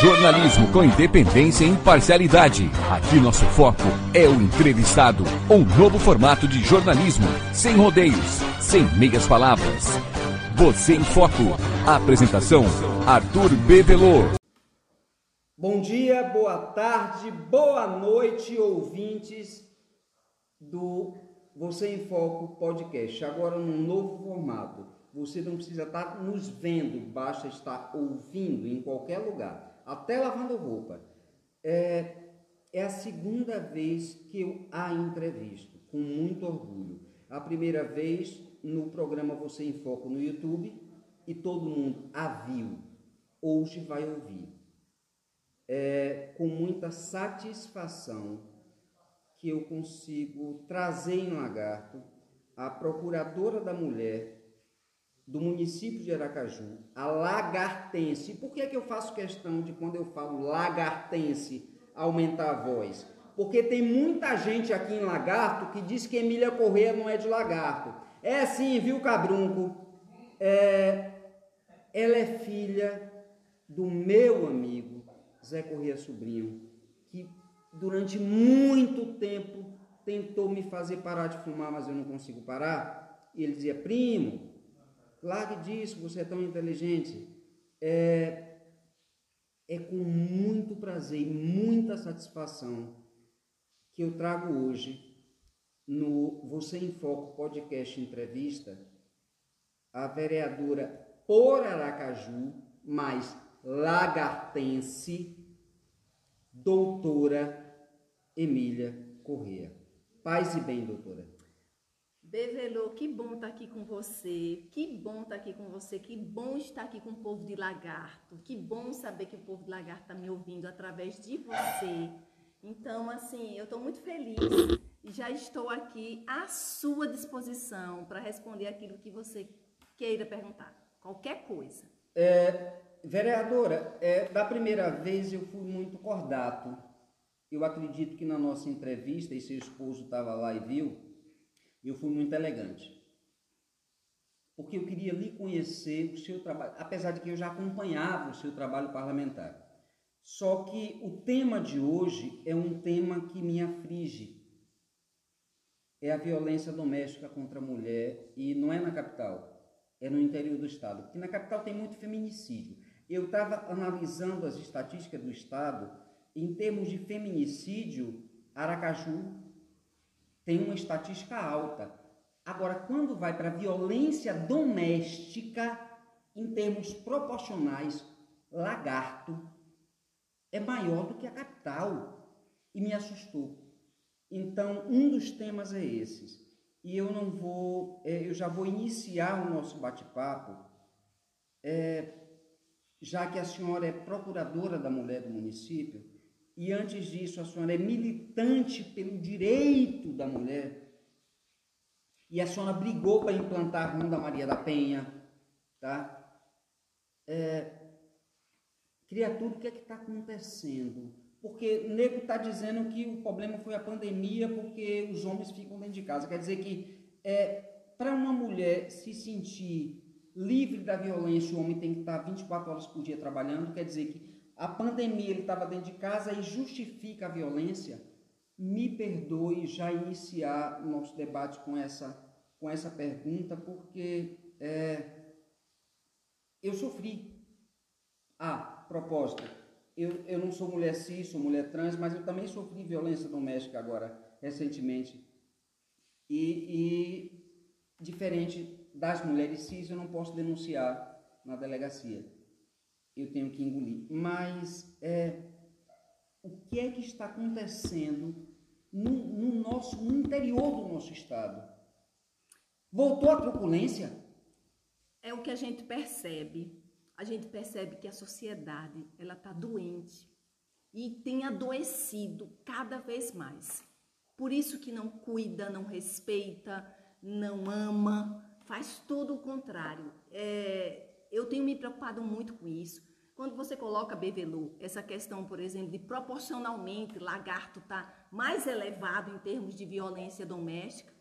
Jornalismo com independência e imparcialidade. Aqui nosso foco é o entrevistado. Um novo formato de jornalismo, sem rodeios, sem meias palavras. Você em Foco. Apresentação: Arthur Bevelô. Bom dia, boa tarde, boa noite, ouvintes do Você em Foco podcast. Agora num novo formato. Você não precisa estar nos vendo, basta estar ouvindo em qualquer lugar, até lavando roupa. É, é a segunda vez que eu a entrevisto, com muito orgulho. A primeira vez no programa Você em Foco no YouTube e todo mundo a viu. Hoje vai ouvir. É com muita satisfação que eu consigo trazer em Lagarto a procuradora da mulher do município de Aracaju, a lagartense. Por que, é que eu faço questão de, quando eu falo lagartense, aumentar a voz? Porque tem muita gente aqui em Lagarto que diz que Emília Corrêa não é de Lagarto. É sim, viu, Cabrunco? É, ela é filha do meu amigo Zé Corrêa Sobrinho, que durante muito tempo tentou me fazer parar de fumar, mas eu não consigo parar. E ele dizia, primo, Largue disso, você é tão inteligente. É, é com muito prazer e muita satisfação que eu trago hoje no Você em Foco podcast entrevista a vereadora por Aracaju, mais lagartense, doutora Emília Corrêa. Paz e bem, doutora. Bevelô, que bom estar tá aqui com você, que bom estar tá aqui com você, que bom estar aqui com o povo de Lagarto, que bom saber que o povo de Lagarto está me ouvindo através de você. Então, assim, eu estou muito feliz e já estou aqui à sua disposição para responder aquilo que você queira perguntar, qualquer coisa. É, vereadora, é, da primeira vez eu fui muito cordato. Eu acredito que na nossa entrevista, e seu esposo estava lá e viu, eu fui muito elegante. Porque eu queria lhe conhecer o seu trabalho, apesar de que eu já acompanhava o seu trabalho parlamentar. Só que o tema de hoje é um tema que me aflige. É a violência doméstica contra a mulher e não é na capital, é no interior do estado. Porque na capital tem muito feminicídio. Eu estava analisando as estatísticas do estado em termos de feminicídio, Aracaju tem uma estatística alta. Agora, quando vai para violência doméstica, em termos proporcionais, lagarto é maior do que a capital. E me assustou. Então, um dos temas é esses. E eu não vou, é, eu já vou iniciar o nosso bate-papo, é, já que a senhora é procuradora da mulher do município, e antes disso a senhora é militante pelo direito da mulher. E a senhora brigou para implantar a Ronda Maria da Penha, tá? É, criatura, o que é que está acontecendo? Porque o nego está dizendo que o problema foi a pandemia porque os homens ficam dentro de casa. Quer dizer que é, para uma mulher se sentir livre da violência, o homem tem que estar 24 horas por dia trabalhando. Quer dizer que a pandemia ele estava dentro de casa e justifica a violência, me perdoe já iniciar o nosso debate com essa, com essa pergunta, porque é, eu sofri. Ah, propósito, eu, eu não sou mulher cis, sou mulher trans, mas eu também sofri violência doméstica agora, recentemente. E, e diferente das mulheres cis, eu não posso denunciar na delegacia eu tenho que engolir. Mas é, o que é que está acontecendo no, no, nosso, no interior do nosso estado? Voltou a truculência? É o que a gente percebe. A gente percebe que a sociedade ela está doente e tem adoecido cada vez mais. Por isso que não cuida, não respeita, não ama, faz todo o contrário. É, eu tenho me preocupado muito com isso. Quando você coloca Bevelu, essa questão, por exemplo, de proporcionalmente lagarto tá mais elevado em termos de violência doméstica,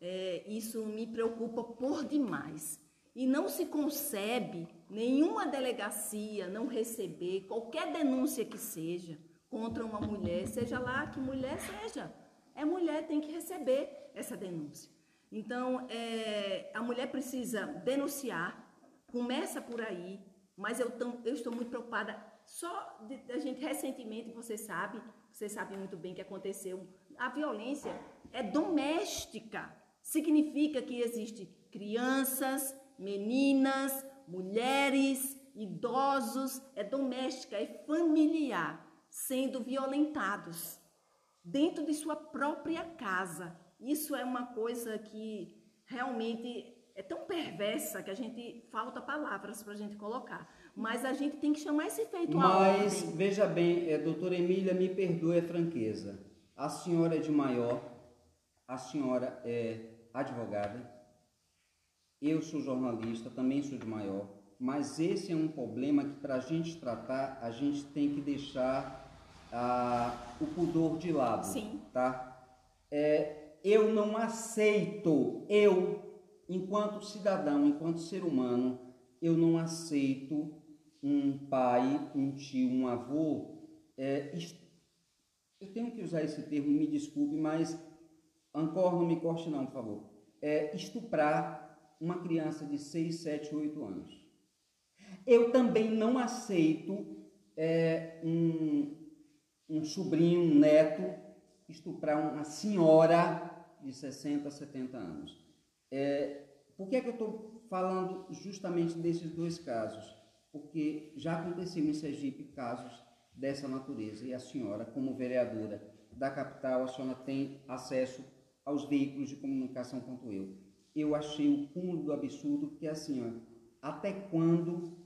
é, isso me preocupa por demais. E não se concebe nenhuma delegacia não receber qualquer denúncia que seja contra uma mulher, seja lá que mulher seja, é mulher tem que receber essa denúncia. Então, é, a mulher precisa denunciar, começa por aí, mas eu, tão, eu estou muito preocupada. Só a gente recentemente, você sabe, você sabe muito bem que aconteceu. A violência é doméstica. Significa que existe crianças, meninas, mulheres, idosos, é doméstica, é familiar, sendo violentados dentro de sua própria casa. Isso é uma coisa que realmente é tão perversa que a gente falta palavras para a gente colocar. Mas a gente tem que chamar esse feito Mas, ordem. veja bem, é, doutora Emília, me perdoe a franqueza. A senhora é de maior, a senhora é advogada, eu sou jornalista, também sou de maior, mas esse é um problema que para a gente tratar, a gente tem que deixar ah, o pudor de lado. Sim. Tá? É, eu não aceito, eu, enquanto cidadão, enquanto ser humano, eu não aceito um pai, um tio, um avô. É, eu tenho que usar esse termo, me desculpe, mas Ancor, não me corte não, por favor. É estuprar uma criança de 6, 7, 8 anos. Eu também não aceito é, um, um sobrinho, um neto, estuprar uma senhora de 60, 70 anos. É, por que, é que eu estou falando justamente desses dois casos? Porque já aconteceu em Sergipe casos dessa natureza e a senhora, como vereadora da capital, a senhora tem acesso aos veículos de comunicação quanto eu eu achei o cúmulo do absurdo, porque assim, ó, até quando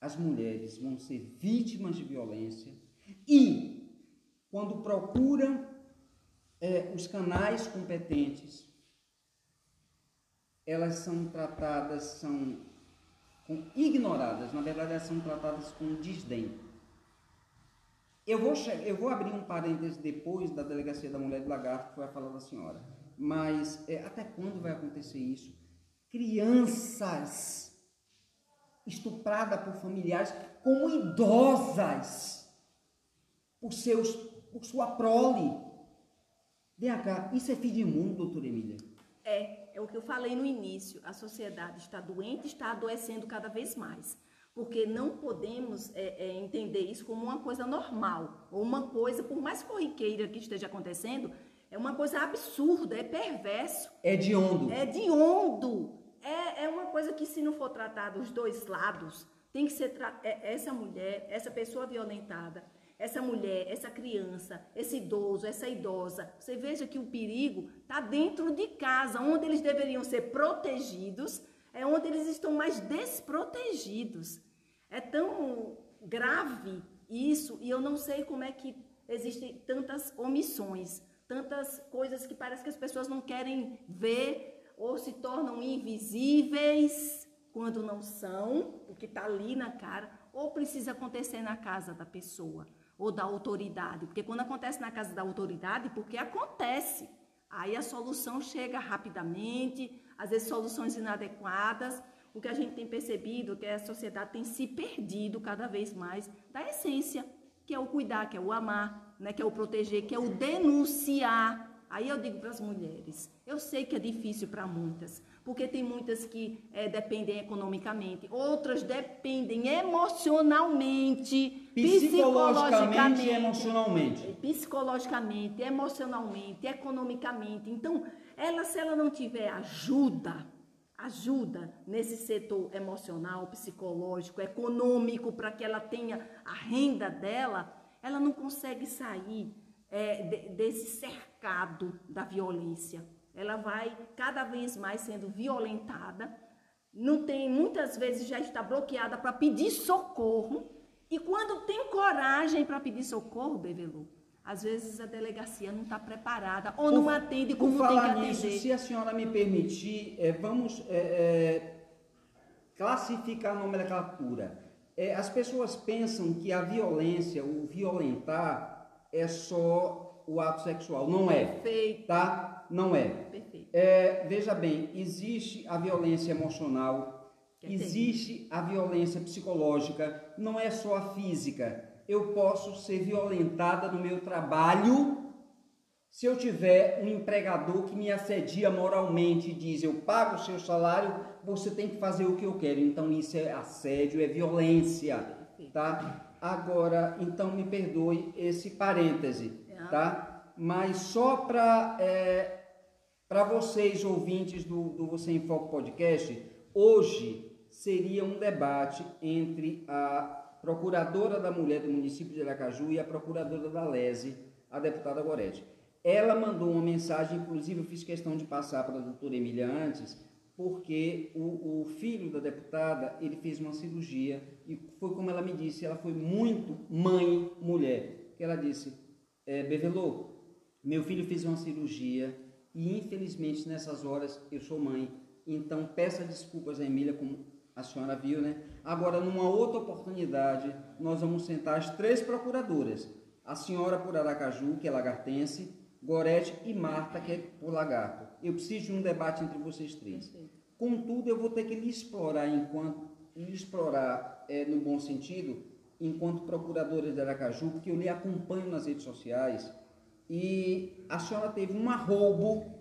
as mulheres vão ser vítimas de violência e quando procuram é, os canais competentes, elas são tratadas, são ignoradas, na verdade elas são tratadas com desdém. Eu vou, eu vou abrir um parêntese depois da Delegacia da Mulher de Lagarto, que foi a fala da senhora. Mas é, até quando vai acontecer isso? Crianças estupradas por familiares, como idosas, por, seus, por sua prole. DH, isso é fim de mundo, doutora Emília? É, é o que eu falei no início. A sociedade está doente, está adoecendo cada vez mais. Porque não podemos é, é, entender isso como uma coisa normal, ou uma coisa, por mais corriqueira que esteja acontecendo, é uma coisa absurda, é perverso. É de ondo. É de ondo. É, é uma coisa que, se não for tratado os dois lados, tem que ser é, essa mulher, essa pessoa violentada, essa mulher, essa criança, esse idoso, essa idosa. Você veja que o perigo está dentro de casa, onde eles deveriam ser protegidos, é onde eles estão mais desprotegidos. É tão grave isso, e eu não sei como é que existem tantas omissões tantas coisas que parece que as pessoas não querem ver ou se tornam invisíveis quando não são, porque está ali na cara, ou precisa acontecer na casa da pessoa ou da autoridade, porque quando acontece na casa da autoridade, porque acontece, aí a solução chega rapidamente, às vezes soluções inadequadas. O que a gente tem percebido é que a sociedade tem se perdido cada vez mais da essência, que é o cuidar, que é o amar, né, que é o proteger, que é o denunciar. Aí eu digo para as mulheres, eu sei que é difícil para muitas, porque tem muitas que é, dependem economicamente, outras dependem emocionalmente, psicologicamente, e emocionalmente. Psicologicamente, emocionalmente, economicamente. Então, ela, se ela não tiver ajuda, ajuda nesse setor emocional, psicológico, econômico, para que ela tenha a renda dela, ela não consegue sair é, de, desse cercado da violência. Ela vai cada vez mais sendo violentada, não tem, muitas vezes já está bloqueada para pedir socorro, e quando tem coragem para pedir socorro, Bebelu, às vezes a delegacia não está preparada ou não atende como por tem que atender. Nisso, se a senhora me permitir, é, vamos é, é, classificar a nomenclatura. É, as pessoas pensam que a violência, o violentar, é só o ato sexual. Não é. Perfeito. Tá? Não é. Perfeito. É, veja bem, existe a violência emocional, Que é Existe a violência psicológica, não é só a física. Eu posso ser violentada no meu trabalho se eu tiver um empregador que me assedia moralmente e diz: Eu pago o seu salário, você tem que fazer o que eu quero. Então, isso é assédio, é violência. Tá? Agora, então, me perdoe esse parêntese. Tá? Mas só para é, para vocês, ouvintes do, do Você em Foco Podcast, hoje seria um debate entre a procuradora da mulher do município de Aracaju e a procuradora da Lese, a deputada Gorete. Ela mandou uma mensagem, inclusive eu fiz questão de passar para a doutora Emília antes, porque o, o, filho da deputada, ele fez uma cirurgia e foi como ela me disse, ela foi muito mãe mulher. Que ela disse, é, Bevelô, meu filho fez uma cirurgia e infelizmente nessas horas eu sou mãe. Então peça desculpas a Emília, como a senhora viu, né? Agora, numa outra oportunidade, nós vamos sentar as três procuradoras. A senhora por Aracaju, que é lagartense, Gorete e Marta, que é por Lagarto. Eu preciso de um debate entre vocês três. Contudo, eu vou ter que lhe explorar enquanto lhe explorar é, no bom sentido, enquanto procuradora de Aracaju, porque eu lhe acompanho nas redes sociais e a senhora teve um arroubo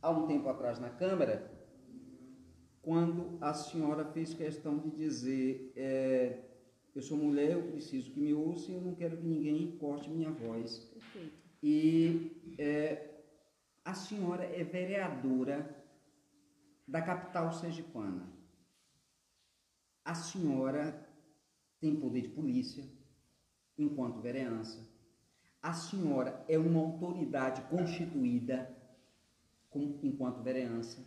há um tempo atrás na Câmara, quando a senhora fez questão de dizer: é, Eu sou mulher, eu preciso que me ouça e eu não quero que ninguém corte minha voz. Perfeito. E é, a senhora é vereadora da capital sergipana. A senhora tem poder de polícia enquanto vereança a senhora é uma autoridade constituída com, enquanto vereança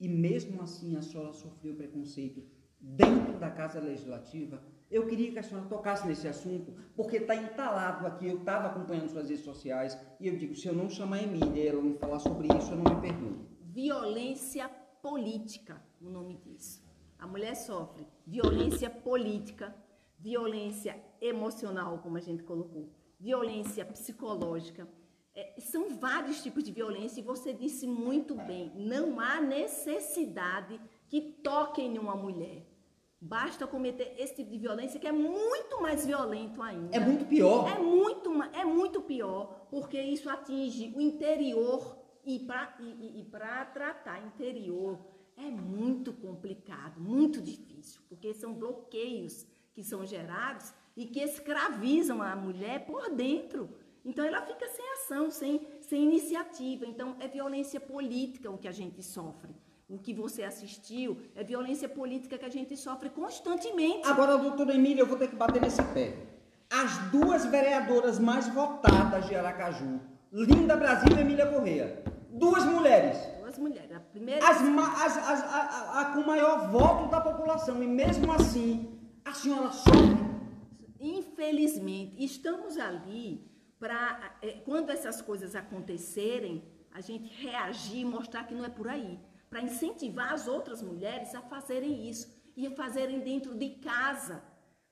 e mesmo assim a senhora sofreu preconceito dentro da Casa Legislativa. Eu queria que a senhora tocasse nesse assunto, porque está entalado aqui. Eu estava acompanhando suas redes sociais e eu digo: se eu não chamar a Emília e ela não falar sobre isso, eu não me perdoo. Violência política, o nome disso. A mulher sofre violência política, violência emocional, como a gente colocou, violência psicológica. É, são vários tipos de violência e você disse muito bem, não há necessidade que toquem em uma mulher. Basta cometer esse tipo de violência que é muito mais violento ainda. É muito pior. É muito, é muito pior, porque isso atinge o interior e para e, e tratar interior é muito complicado, muito difícil, porque são bloqueios que são gerados e que escravizam a mulher por dentro. Então ela fica sem ação, sem, sem iniciativa. Então é violência política o que a gente sofre. O que você assistiu é violência política que a gente sofre constantemente. Agora, doutora Emília, eu vou ter que bater nesse pé. As duas vereadoras mais votadas de Aracaju, Linda Brasil e Emília Correia. Duas mulheres. Duas mulheres. A primeira. As, as, as, a, a, a, com maior voto da população. E mesmo assim, a senhora sofre Infelizmente, estamos ali para, é, quando essas coisas acontecerem, a gente reagir e mostrar que não é por aí. Para incentivar as outras mulheres a fazerem isso e a fazerem dentro de casa.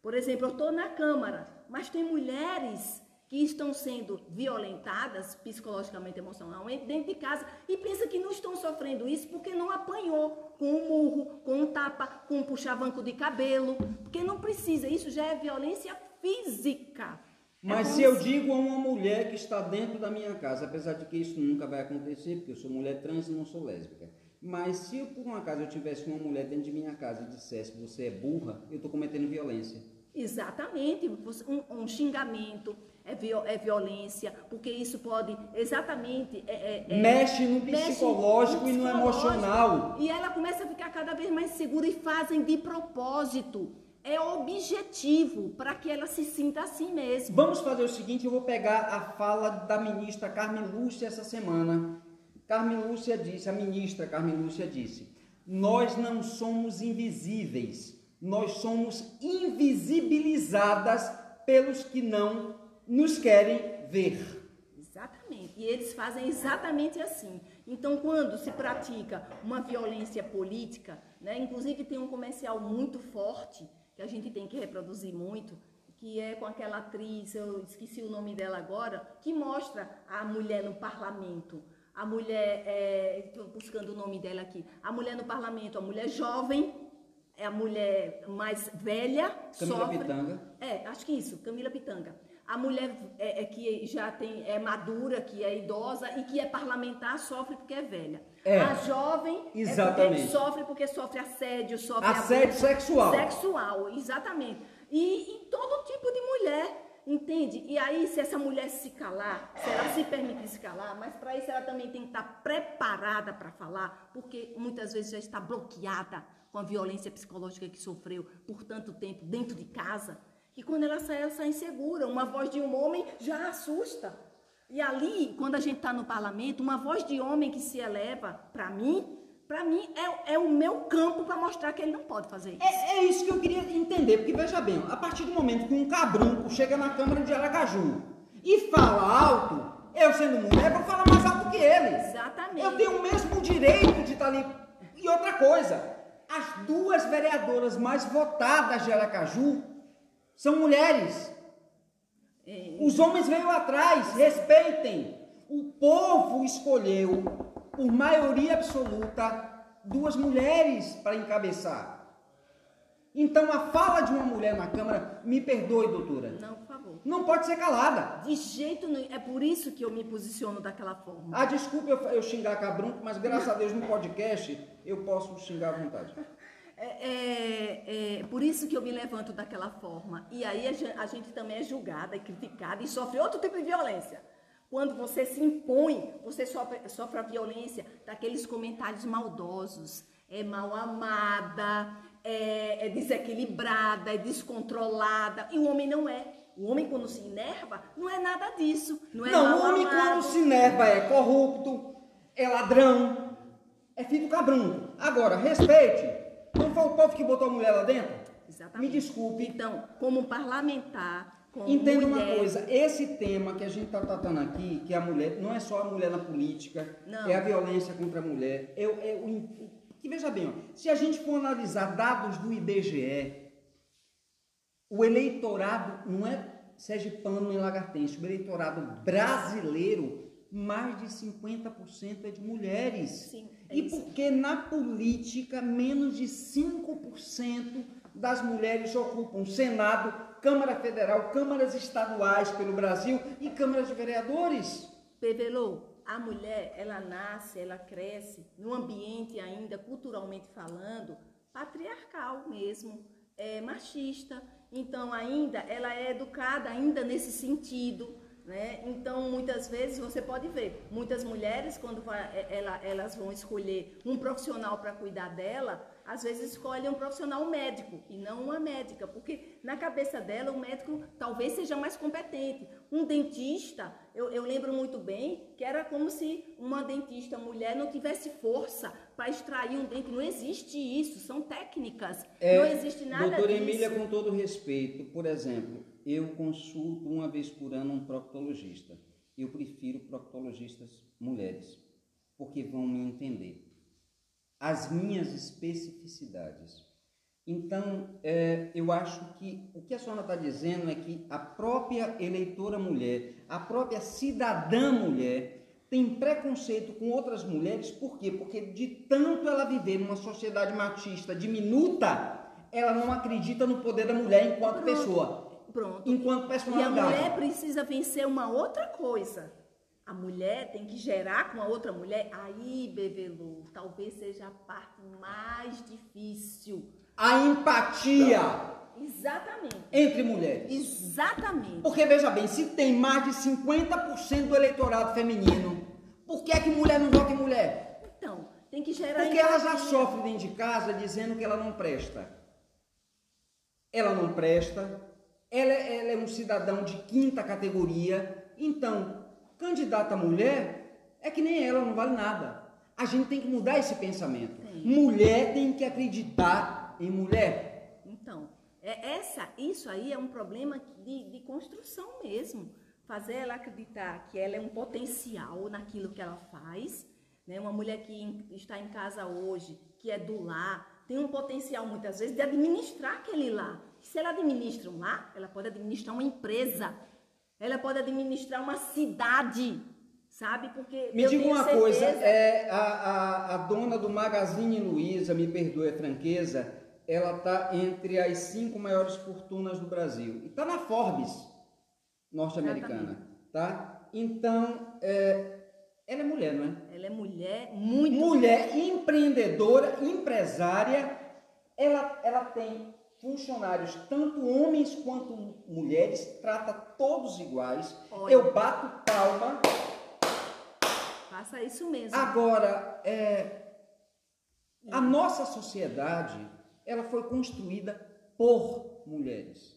Por exemplo, eu estou na Câmara, mas tem mulheres que estão sendo violentadas psicologicamente, emocionalmente dentro de casa e pensa que não estão sofrendo isso porque não apanhou com um murro, com um tapa, com um puxavanco de cabelo, porque não precisa, isso já é violência física. É Mas é se eu digo a uma mulher que está dentro da minha casa, apesar de que isso nunca vai acontecer, porque eu sou mulher trans e não sou lésbica, mas se eu, por um acaso eu tivesse uma mulher dentro de minha casa e dissesse você é burra, eu estou cometendo violência. Exatamente, um, um xingamento, é, viol, é violência, porque isso pode exatamente. É, é, é mexe no psicológico mexe no e no emocional. E ela começa a ficar cada vez mais segura e fazem de propósito. É objetivo para que ela se sinta assim mesmo. Vamos fazer o seguinte: eu vou pegar a fala da ministra Carmen Lúcia essa semana. Carmen Lúcia disse, a ministra Carmen Lúcia disse: Nós não somos invisíveis, nós somos invisibilizadas pelos que não nos querem ver. Exatamente. E eles fazem exatamente assim. Então, quando se pratica uma violência política, né, inclusive tem um comercial muito forte que a gente tem que reproduzir muito, que é com aquela atriz, eu esqueci o nome dela agora, que mostra a mulher no parlamento. A mulher, estou é, buscando o nome dela aqui, a mulher no parlamento, a mulher jovem, é a mulher mais velha Camila sofre. Pitanga. É, acho que isso, Camila Pitanga. A mulher é, é que já tem é madura, que é idosa e que é parlamentar sofre porque é velha. É. A jovem é Exatamente. porque sofre porque sofre assédio, sofre Assédio abuso sexual. Sexual, exatamente. E em todo tipo de mulher. Entende? E aí, se essa mulher se calar, se ela se permitir se calar, mas para isso ela também tem que estar preparada para falar, porque muitas vezes já está bloqueada com a violência psicológica que sofreu por tanto tempo dentro de casa, que quando ela sai, ela sai insegura. Uma voz de um homem já assusta. E ali, quando a gente está no parlamento, uma voz de homem que se eleva, para mim, para mim é, é o meu campo para mostrar que ele não pode fazer isso. É, é isso que eu queria entender, porque veja bem, a partir do momento que um cabrunco chega na Câmara de Aracaju e fala alto, eu sendo mulher vou falar mais alto que ele. Exatamente. Eu tenho o mesmo direito de estar ali. E outra coisa, as duas vereadoras mais votadas de Aracaju são mulheres. É, Os homens veio atrás, respeitem. O povo escolheu, por maioria absoluta, duas mulheres para encabeçar. Então a fala de uma mulher na Câmara, me perdoe, doutora, não, por favor. não pode ser calada. De jeito nenhum. É por isso que eu me posiciono daquela forma. Ah, desculpa eu, eu xingar cabrunco, mas graças a Deus no podcast eu posso xingar à vontade. É, é, é por isso que eu me levanto daquela forma. E aí a gen- a gente também é julgada, é criticada e sofre outro tipo de violência. Quando você se impõe, você sofre, sofre a violência daqueles comentários maldosos. É mal amada, é, é desequilibrada, é descontrolada. E o homem não é. O homem, quando se enerva, não é nada disso. Não é Não, o homem amado. quando se enerva é corrupto, é ladrão, é filho do cabrunco. Agora, respeite. Não foi o povo que botou a mulher lá dentro? Exatamente. Me desculpe. Então, como parlamentar, como Entenda mulher, uma coisa, esse tema que a gente está tratando aqui, que é a mulher, não é só a mulher na política, Não. é a violência contra a mulher. Eu, eu, que veja bem, ó, se a gente for analisar dados do IBGE, o eleitorado não é sergipano nem lagartense, o eleitorado brasileiro, mais de 50% é de mulheres. Sim, é e porque na política, menos de 5% das mulheres ocupam Senado, Câmara Federal, câmaras estaduais pelo Brasil e câmaras de vereadores. Pevelô, a mulher, ela nasce, ela cresce num ambiente ainda, culturalmente falando, patriarcal mesmo, é machista. Então, ainda, ela é educada ainda nesse sentido, né? Então, muitas vezes, você pode ver, muitas mulheres, quando vai- é- ela- elas vão escolher um profissional para cuidar dela, às vezes escolhem um profissional médico e não uma médica, porque na cabeça dela o médico talvez seja mais competente. Um dentista, eu, eu lembro muito bem que era como se uma dentista mulher não tivesse força para extrair um dente. Não existe isso, são técnicas. não existe nada É, Doutora disso. Emília, com todo respeito, por exemplo, eu consulto uma vez por ano um proctologista. Eu prefiro proctologistas mulheres, porque vão me entender as minhas especificidades. Então, é, eu acho que o que a senhora está dizendo é que a própria eleitora mulher, a própria cidadã mulher, tem preconceito com outras mulheres, por quê? Porque de tanto ela viver numa sociedade machista diminuta, ela não acredita no poder da mulher enquanto Pronto. pessoa, Pronto. enquanto E a mulher precisa vencer uma outra coisa. A mulher tem que gerar com a outra mulher. Aí, Bebelu, talvez seja a parte mais difícil. A empatia Exatamente. entre mulheres. Exatamente. Porque veja bem, se tem mais de 50% do eleitorado feminino, por que é que mulher não vota em mulher? Então, tem que gerar. Porque ela já empatia. sofre dentro de casa dizendo que ela não presta. Ela não presta, ela, é- ela é um cidadão de quinta categoria, então, candidata mulher é que nem ela, não vale nada. A gente tem que mudar esse pensamento. Mulher tem que acreditar em mulher. Então, é essa, isso aí é um problema de, de construção mesmo. Fazer ela acreditar que ela é um potencial naquilo que ela faz. Né? Uma mulher que está em casa hoje, que é do lar, tem um potencial muitas vezes de administrar aquele lar. Se ela administra um lar, ela pode administrar uma empresa. Ela pode administrar uma cidade, sabe? Porque Me diga uma coisa, certeza- é, a, a, a dona do Magazine Luiza, me perdoe a franqueza, ela está entre as cinco maiores fortunas do Brasil. E está na Forbes norte-americana, tá? Então, é, ela é mulher, não é? Ela é mulher, muito. Mulher empreendedora, empresária. Ela, ela tem funcionários, tanto homens quanto mulheres, trata todos iguais. Olha. Eu bato palma. Faça isso mesmo. Agora, é, a nossa sociedade, ela foi construída por mulheres.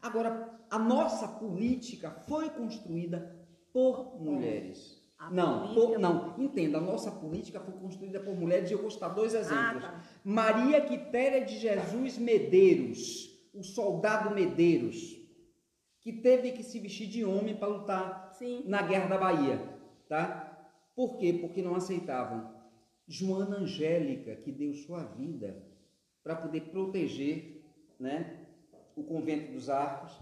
Agora, a nossa política foi construída por mulheres. A não, política- por- não, entenda, a nossa política foi construída por mulheres e eu vou citar dois exemplos. tá. Maria Quitéria de Jesus Medeiros, o soldado Medeiros, que teve que se vestir de homem para lutar Sim. na Guerra da Bahia, tá? Por quê? Porque não aceitavam. Joana Angélica, que deu sua vida para poder proteger, né, o convento dos Arcos.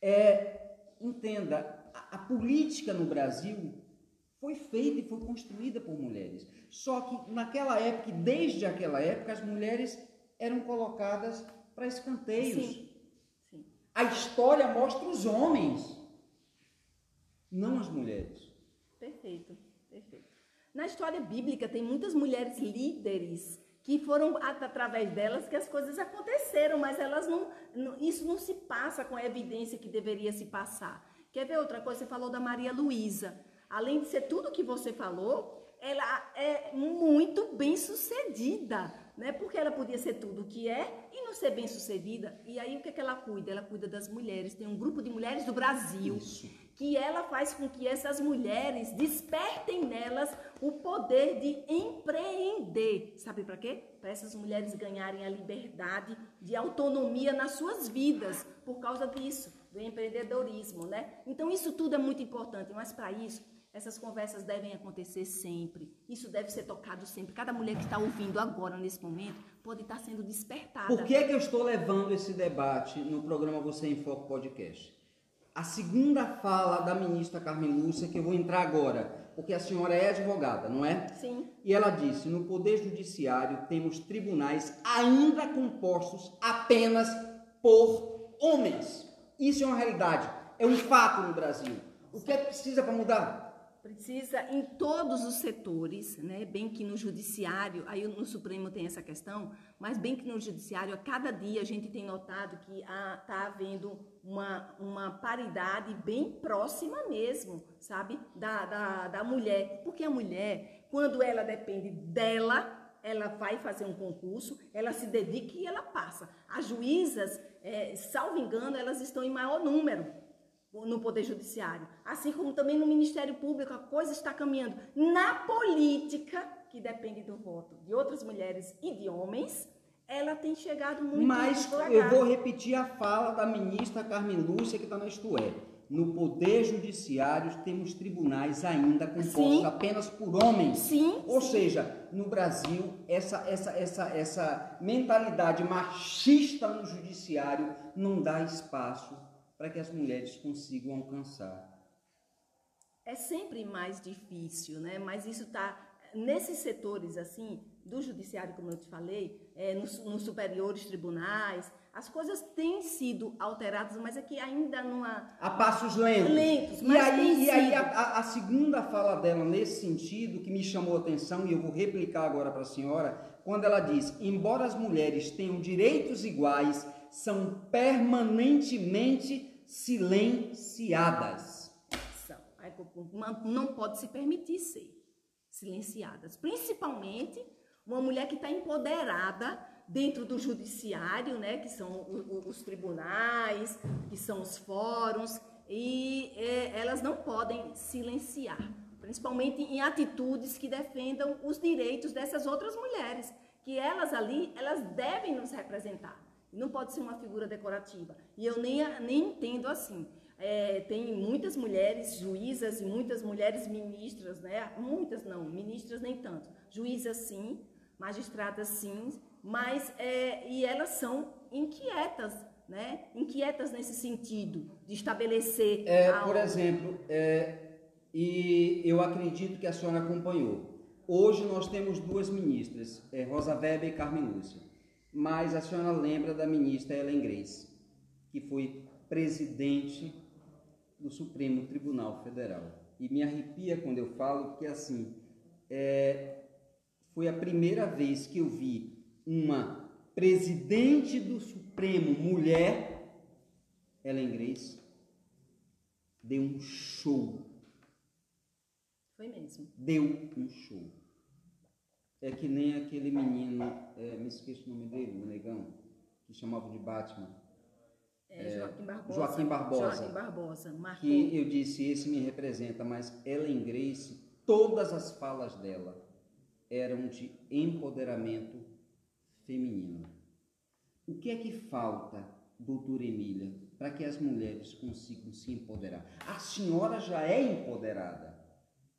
É, entenda, a, a política no Brasil foi feita e foi construída por mulheres. Só que naquela época, desde aquela época, as mulheres eram colocadas para escanteios. Sim. Sim. A história mostra os homens, não as mulheres. Perfeito, perfeito. Na história bíblica tem muitas mulheres líderes que foram at- através delas que as coisas aconteceram, mas elas não, não- isso não se passa com a evidência que deveria se passar. Quer ver outra coisa? Você falou da Maria Luísa. Além de ser tudo que você falou, ela é muito bem sucedida, né? Porque ela podia ser tudo o que é e não ser bem sucedida. E aí o que, é que ela cuida? Ela cuida das mulheres. Tem um grupo de mulheres do Brasil Isso. que ela faz com que essas mulheres despertem nelas o poder de empreender. Sabe para quê? Para essas mulheres ganharem a liberdade de autonomia nas suas vidas por causa disso, do empreendedorismo, né? Então isso tudo é muito importante, mas para isso essas conversas devem acontecer sempre. Isso deve ser tocado sempre. Cada mulher que está ouvindo agora, nesse momento, pode estar sendo despertada. Por que, que eu estou levando esse debate no programa Você em Foco Podcast? A segunda fala da ministra Carmen Lúcia, que eu vou entrar agora, porque a senhora é advogada, não é? Sim. E ela disse: no Poder Judiciário temos tribunais ainda compostos apenas por homens. Isso é uma realidade, é um fato no Brasil. O que é que precisa para mudar? Precisa em todos os setores, né? Bem que no judiciário, aí no Supremo tem essa questão, mas bem que no judiciário, a cada dia a gente tem notado que está havendo uma, uma paridade bem próxima mesmo, sabe? Da, da, da mulher. Porque a mulher, quando ela depende dela, ela vai fazer um concurso, ela se dedica e ela passa. As juízas, eh, salvo engano, elas estão em maior número no Poder Judiciário, assim como também no Ministério Público, a coisa está caminhando. Na política, que depende do voto de outras mulheres e de homens, ela tem chegado muito Mas eu vou repetir a fala da ministra Carmen Lúcia, que está na Isto É. No Poder Judiciário temos tribunais ainda compostos Sim. apenas por homens. Sim, Ou sim. seja, no Brasil, essa, essa, essa, essa mentalidade machista no judiciário não dá espaço para que as mulheres consigam alcançar. É sempre mais difícil, né? Mas isso está nesses setores assim do judiciário, como eu te falei, é, nos, nos superiores tribunais, as coisas têm sido alteradas, mas é que ainda numa A passos lentos. Lentos, e aí, e aí a- a segunda fala dela nesse sentido, que me chamou a atenção, e eu vou replicar agora para a senhora, quando ela diz: embora as mulheres tenham direitos iguais, são permanentemente silenciadas. Não pode se permitir ser silenciadas. Principalmente uma mulher que está empoderada dentro do judiciário, né, que são os tribunais, que são os fóruns, e é, elas não podem silenciar, principalmente em atitudes que defendam os direitos dessas outras mulheres, que elas ali, elas devem nos representar. Não pode ser uma figura decorativa. E eu nem, nem entendo assim. É, tem muitas mulheres juízas e muitas mulheres ministras, né? Muitas não, ministras nem tanto. Juízas sim, magistradas sim, mas é, e elas são inquietas, né? Inquietas nesse sentido de estabelecer. É, algo. por exemplo, é, e eu acredito que a senhora acompanhou. Hoje nós temos duas ministras, é, Rosa Weber e Carmen Lúcia. Mas a senhora lembra da ministra Ellen Grace, que foi presidente do Supremo Tribunal Federal. E me arrepia quando eu falo, porque assim, é, foi a primeira vez que eu vi uma presidente do Supremo mulher, Ellen Grace, deu um show. Foi mesmo. Deu um show. É que nem aquele menino, é, me esqueço o nome dele, o negão, que chamavam de Batman. É, Joaquim Barbosa. Joaquim Barbosa. Joaquim Barbosa. Marcou. Que eu disse, esse me representa, mas Ellen Grace, todas as falas dela eram de empoderamento feminino. O que é que falta, doutora Emília, para que as mulheres consigam se empoderar? A senhora já é empoderada.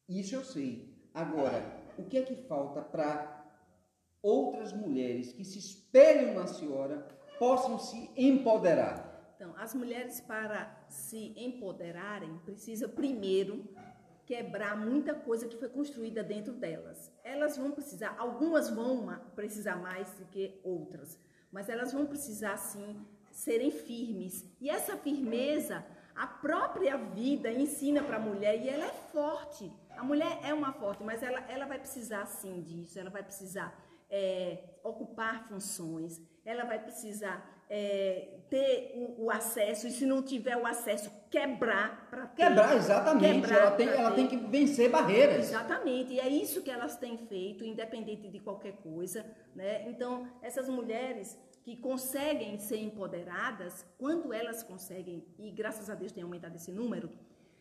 Isso eu sei. Agora, o que é que falta para outras mulheres que se espelham na senhora possam se empoderar? Então, as mulheres para se empoderarem precisam primeiro quebrar muita coisa que foi construída dentro delas. Elas vão precisar, algumas vão precisar mais do que outras, mas elas vão precisar sim serem firmes. E essa firmeza, a própria vida ensina para a mulher e ela é forte. A mulher é uma forte, mas ela, ela vai precisar sim disso, ela vai precisar é, ocupar funções, ela vai precisar é, ter o, o, acesso, e se não tiver o acesso, quebrar para Quebrar, exatamente. Quebrar ela, tem, ela tem que vencer barreiras. Exatamente, e é isso que elas têm feito, independente de qualquer coisa. Né? Então, essas mulheres que conseguem ser empoderadas, quando elas conseguem, e graças a Deus tem aumentado esse número,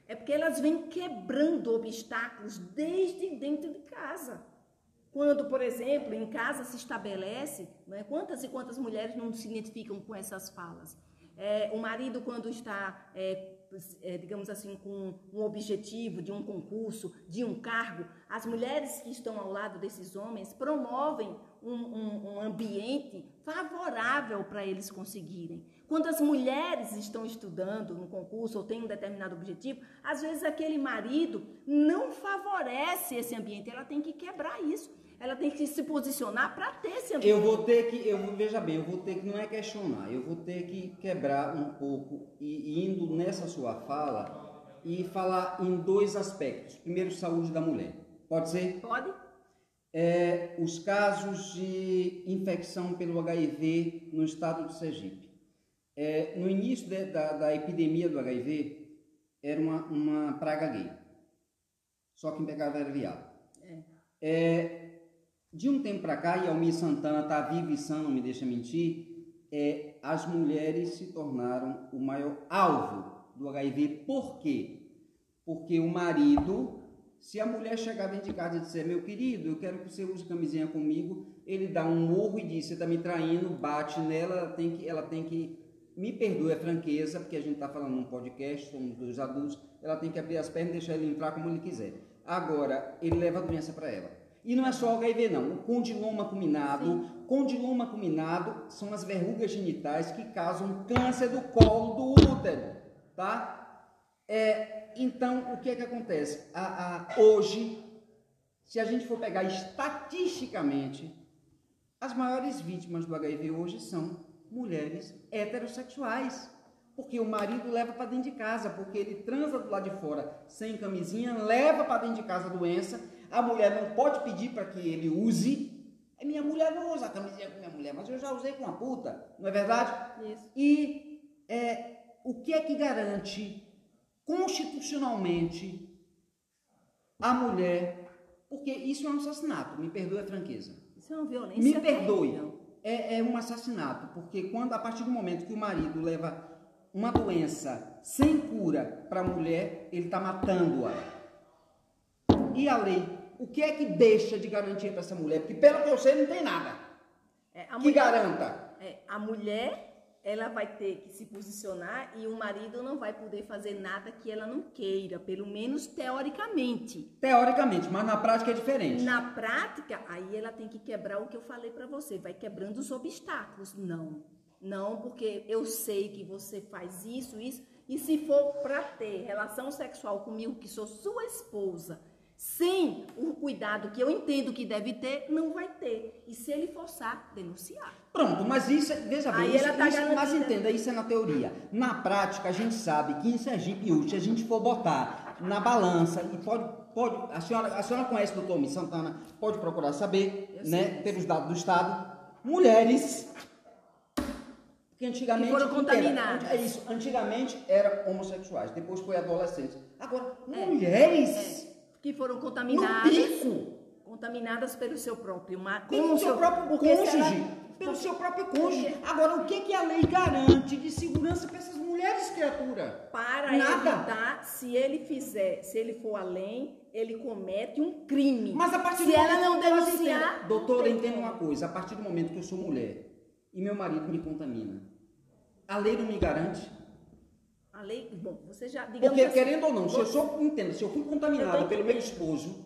é porque elas vêm quebrando obstáculos desde dentro de casa. Quando, por exemplo, em casa se estabelece, né, quantas e quantas mulheres não se identificam com essas falas? É, o marido, quando está, é, é, digamos assim, com um objetivo de um concurso, de um cargo, as mulheres que estão ao lado desses homens promovem um, um, um ambiente favorável para eles conseguirem. Quando as mulheres estão estudando no concurso ou têm um determinado objetivo, às vezes aquele marido não favorece esse ambiente, ela tem que quebrar isso ela tem que se posicionar para ter esse ambiente. Eu vou ter que, eu veja bem, eu vou ter que não é questionar, eu vou ter que quebrar um pouco e indo nessa sua fala e falar em dois aspectos. Primeiro, saúde da mulher. Pode ser? Pode. É, os casos de infecção pelo HIV no estado de Sergipe. É, no início de, da, da, epidemia do HIV, era uma, uma praga gay. Só quem pegava era viado. É. É, de um tempo para cá, e Almir Santana está vivo e sã, não me deixa mentir, é, as mulheres se tornaram o maior alvo do HIV. Por quê? Porque o marido, se a mulher chegar dentro de casa e disser, meu querido, eu quero que você use camisinha comigo, ele dá um morro e diz, você está me traindo, bate nela, ela tem que, ela tem que me perdoe a franqueza, porque a gente está falando num podcast, somos dois adultos, ela tem que abrir as pernas e deixar ele entrar como ele quiser. Agora, ele leva a doença para ela. E não é só o HIV não, o condiloma acuminado, Sim. condiloma acuminado são as verrugas genitais que causam câncer do colo do útero, tá? É, então, o que é que acontece? A, a, hoje, se a gente for pegar estatisticamente, as maiores vítimas do HIV hoje são mulheres heterossexuais. Porque o marido leva para dentro de casa, porque ele transa do lado de fora sem camisinha, leva para dentro de casa a doença a mulher não pode pedir para que ele use. É minha mulher não usa a camisinha com minha mulher, mas eu já usei com uma puta, não é verdade? Isso. E é, o que é que garante constitucionalmente a mulher? Porque isso é um assassinato, me perdoe a franqueza. Isso é uma violência. Me perdoe. É, é um assassinato, porque quando a partir do momento que o marido leva uma doença sem cura para a mulher, ele está matando-a. E a lei o que é que deixa de garantia para essa mulher? Porque pelo que eu sei não tem nada é, que mulher, garanta. É, a mulher ela vai ter que se posicionar e o marido não vai poder fazer nada que ela não queira, pelo menos teoricamente. Teoricamente, mas na prática é diferente. Na prática, aí ela tem que quebrar o que eu falei para você, vai quebrando os obstáculos. Não, não, porque eu sei que você faz isso, isso, e se for para ter relação sexual comigo, que sou sua esposa, sem o cuidado que eu entendo que deve ter, não vai ter. E se ele forçar, denunciar. Pronto, mas isso, é- veja bem, Aí isso, tá isso- mas entenda, isso é na teoria. Na prática, a gente sabe que em Sergipe hoje, se a gente for botar na balança, e pode, pode a, senhora, a senhora conhece o doutor Mi Santana, pode procurar saber, Eu né, sei. pelos dados do Estado, mulheres que antigamente... Que foram era- contaminadas. é isso, antigamente eram homossexuais, depois foi adolescentes. Agora, É. mulheres Que foram no contaminadas. pico, Contaminadas pelo seu próprio mar... pelo com o seu próprio cônjuge, ela- pelo seu próprio cônjuge. Agora, o que, que a lei garante de segurança para essas mulheres, criatura? Para Nada. evitar, se ele fizer, se ele for além, ele comete um crime. Mas a partir se do ela momento não denunciar, doutora, entenda uma coisa, a partir do momento que eu sou mulher e meu marido me contamina, a lei não me garante? A lei, bom, você já Porque, assim, querendo ou não, se eu sou, entenda, se eu fui contaminada pelo meu esposo,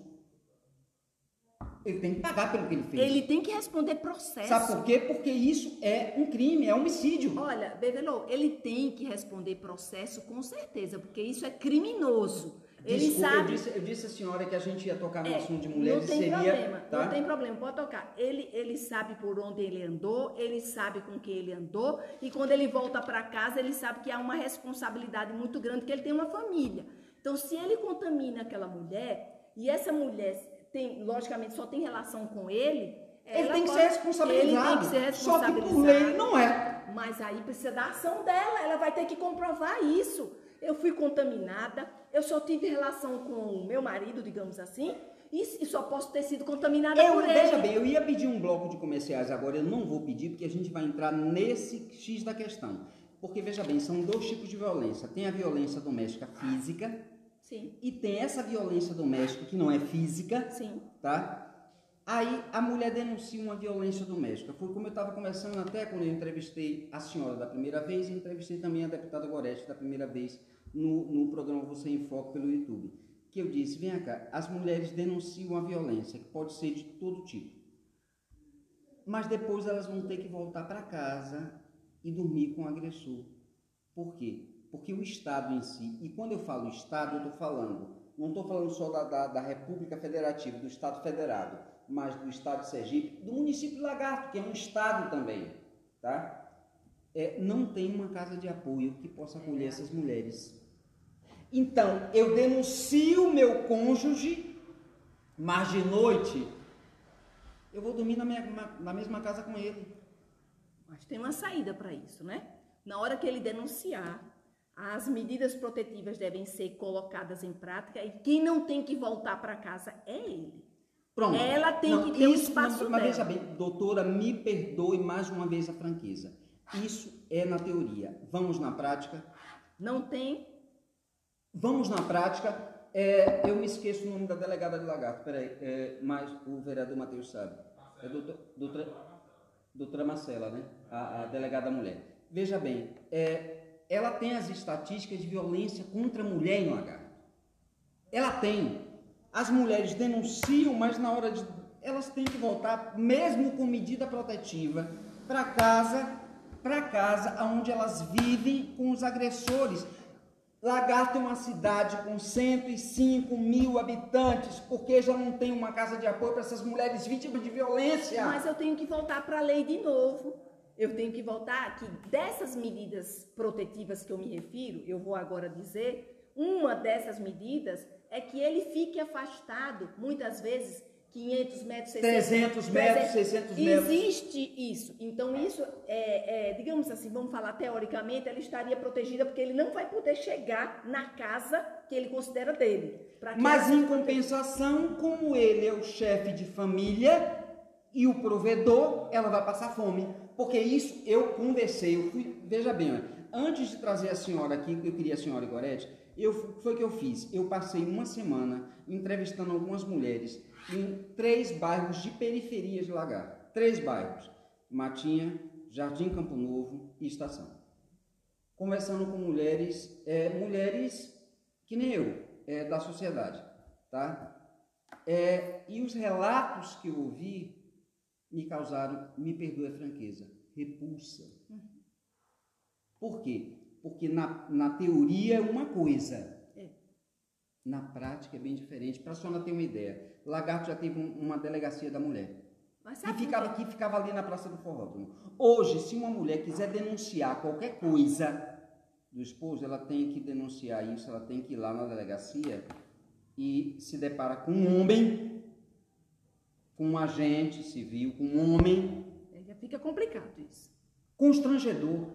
ele tem que pagar pelo que ele fez. ele tem que responder processo. Sabe por quê? Porque isso é um crime, é homicídio. Olha, Bevelô, ele tem que responder processo com certeza, porque isso é criminoso. Ele Desculpa, eu sabe. disse, eu disse à senhora que a gente ia tocar no É, assunto de mulheres não tem seria. problema, tá? não tem problema, pode tocar. Ele, ele sabe por onde ele andou, ele sabe com quem ele andou, e quando ele volta para casa, ele sabe que há uma responsabilidade muito grande, que ele tem uma família. Então, se ele contamina aquela mulher, e essa mulher tem, logicamente, só tem relação com ele, Ele tem que pode- ser responsabilizado. Ele tem que ser Só que responsabilizado. por lei não é. Mas aí precisa da ação dela, ela vai ter que comprovar isso. Eu fui contaminada, eu só tive relação com o meu marido, digamos assim, e, e só posso ter sido contaminada Eu, por ele. veja bem, eu ia pedir um bloco de comerciais agora, eu não vou pedir, porque a gente vai entrar nesse X da questão. Porque, veja bem, são dois tipos de violência. Tem a violência doméstica física Sim, e tem essa violência doméstica que não é física, sim. tá? Aí a mulher denuncia uma violência doméstica. Foi como eu estava conversando até quando eu entrevistei a senhora da primeira vez e entrevistei também a deputada Gorete da primeira vez no, no programa Você em Foco pelo YouTube. Que eu disse, vem cá, as mulheres denunciam a violência, que pode ser de todo tipo. Mas depois elas vão ter que voltar para casa e dormir com o agressor. Por quê? Porque o Estado em si, e quando eu falo Estado, eu estou falando, não estou falando só da, da, da República Federativa, do Estado Federado, mas do Estado de Sergipe, do município de Lagarto, que é um Estado também, tá? É, não tem uma casa de apoio que possa acolher essas mulheres. Então, eu denuncio meu cônjuge, mas de noite eu vou dormir na, minha, na mesma casa com ele. Mas tem uma saída para isso, né? Na hora que ele denunciar, as medidas protetivas devem ser colocadas em prática e quem não tem que voltar para casa é ele. Pronto. Ela tem que ter isso espaço não, Mas dela. veja bem, doutora, me perdoe mais uma vez a franqueza. Isso é na teoria. Vamos na prática? Não tem Vamos na prática. É, eu me esqueço o nome da delegada de Lagarto, peraí, é, mas o vereador Matheus sabe. É doutor, doutora, doutora Marcela, né? A, a delegada mulher. Veja bem, é, ela tem as estatísticas de violência contra a mulher em Lagarto. Ela tem. As mulheres denunciam, mas na hora de. Elas têm que voltar, mesmo com medida protetiva, para casa, para casa onde elas vivem com os agressores. Lagarto é uma cidade com 105 mil habitantes, porque já não tem uma casa de apoio para essas mulheres vítimas de violência. Mas eu tenho que voltar para a lei de novo. Eu tenho que voltar que dessas medidas protetivas que eu me refiro, eu vou agora dizer, uma dessas medidas é que ele fique afastado, muitas vezes, 500 metros, 600 300 metros, 600 metros. Existe isso. Então, isso, é, é, digamos assim, vamos falar teoricamente, ela estaria protegida porque ele não vai poder chegar na casa que ele considera dele. Mas em compensação, como ele é o chefe de família e o provedor, ela vai passar fome. Porque isso eu conversei, eu fui, veja bem, antes de trazer a senhora aqui, eu queria a senhora Gorete, eu, o que foi que eu fiz? Eu passei uma semana entrevistando algumas mulheres em três bairros de periferia de Lagarto. Três bairros. Matinha, Jardim Campo Novo e Estação. Conversando com mulheres, é, mulheres que nem eu, é, da sociedade, tá? É, e os relatos que eu ouvi me causaram, me perdoe a franqueza, repulsa. Por quê? Porque na, na teoria é uma coisa. É. Na prática é bem diferente. Para a senhora ter uma ideia, Lagarto já teve um, uma delegacia da mulher. Sabe ficava aqui, ficava ali na Praça do Forródromo. Hoje, se uma mulher quiser denunciar qualquer coisa do esposo, ela tem que denunciar isso, ela tem que ir lá na delegacia e se depara com um homem, com um agente civil, com um homem É, já fica complicado isso. constrangedor.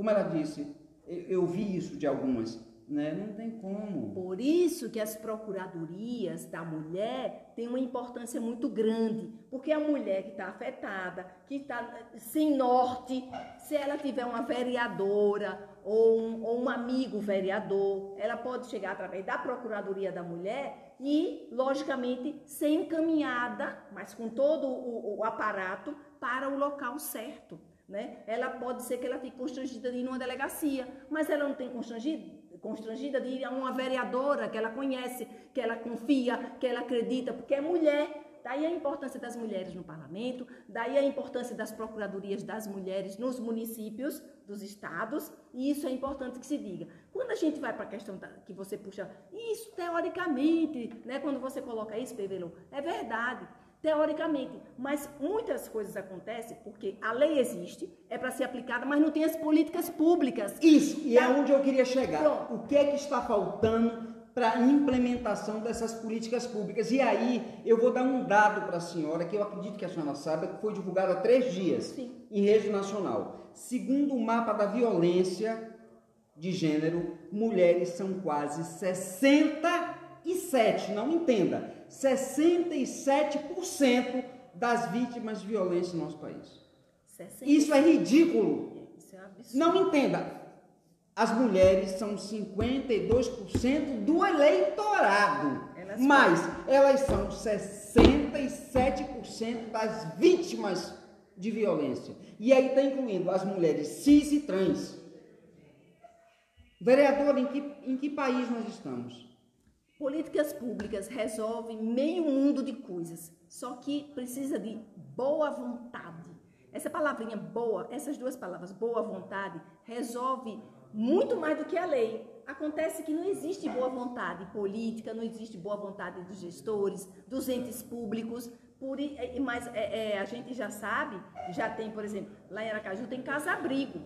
Como ela disse, eu, eu vi isso de algumas, né? Não tem como. Por isso que as procuradorias da mulher têm uma importância muito grande, porque a mulher que está afetada, que está sem norte, se ela tiver uma vereadora ou um, ou um amigo vereador, ela pode chegar através da procuradoria da mulher e, logicamente, ser encaminhada, mas com todo o, o aparato, para o local certo. Né? Ela pode ser que ela fique constrangida de ir numa delegacia, mas ela não tem constrangido, constrangida de ir a uma vereadora que ela conhece, que ela confia, que ela acredita, porque é mulher. Daí a importância das mulheres no parlamento, daí a importância das procuradorias das mulheres nos municípios dos estados, e isso é importante que se diga. Quando a gente vai para a questão que você puxa, isso teoricamente, né, quando você coloca isso, Pevelo, é verdade teoricamente, mas muitas coisas acontecem porque a lei existe, é para ser aplicada, mas não tem as políticas públicas. Isso, e é Tá. onde eu queria chegar. Pronto. O que é que está faltando para a implementação dessas políticas públicas? E aí, eu vou dar um dado para a senhora, que eu acredito que a senhora saiba, que foi divulgado há três dias Sim. em rede nacional. Segundo o mapa da violência de gênero, mulheres são quase 67, não entenda, 67% das vítimas de violência no nosso país. 60. Isso é ridículo. Isso é um absurdo. Não entenda. As mulheres são 52% do eleitorado, Elas mas elas são 67% das vítimas de violência. E aí está incluindo as mulheres cis e trans. Vereador, em que, em que país nós estamos? Políticas públicas resolvem meio mundo de coisas, só que precisa de boa vontade. Essa palavrinha boa, essas duas palavras, boa vontade, resolve muito mais do que a lei. Acontece que não existe boa vontade política, não existe boa vontade dos gestores, dos entes públicos, por, mas é, é, a gente já sabe, já tem, por exemplo, lá em Aracaju tem casa-abrigo.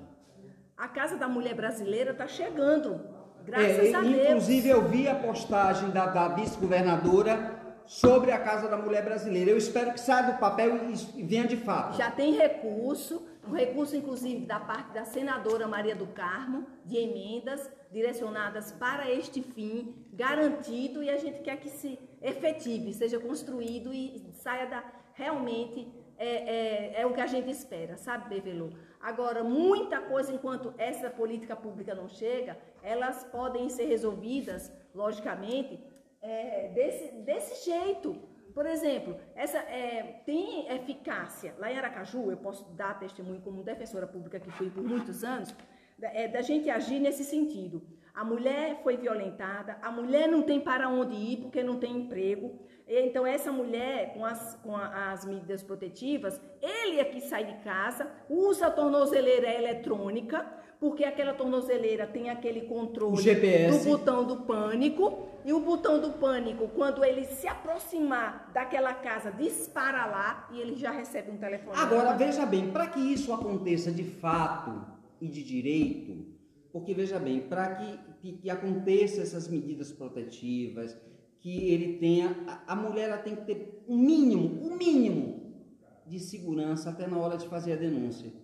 A Casa da Mulher Brasileira está chegando, graças É, a Deus. inclusive, eu vi a postagem da, da vice-governadora sobre a Casa da Mulher Brasileira. Eu espero que saia do papel e, venha de fato. Já tem recurso, um recurso inclusive da parte da senadora Maria do Carmo, de emendas direcionadas para este fim, garantido, e a gente quer que se efetive, seja construído e saia da. Realmente é, é, é o que a gente espera, sabe, Bevelu? Agora, muita coisa, enquanto essa política pública não chega, elas podem ser resolvidas, logicamente, é, desse, desse jeito. Por exemplo, essa é, tem eficácia. Lá em Aracaju, eu posso dar testemunho como defensora pública que fui por muitos anos, da, é, da gente agir nesse sentido. A mulher foi violentada, a mulher não tem para onde ir porque não tem emprego. Então, essa mulher, com as, com a- as medidas protetivas, ele é que sai de casa, usa a tornozeleira eletrônica, porque aquela tornozeleira tem aquele controle O GPS. do botão do pânico. E o botão do pânico, quando ele se aproximar daquela casa, dispara lá e ele já recebe um telefone. Agora, veja bem, para que isso aconteça de fato e de direito, porque veja bem, para que, que, que aconteça essas medidas protetivas, que ele tenha, a, a mulher ela tem que ter um mínimo, um mínimo de segurança até na hora de fazer a denúncia.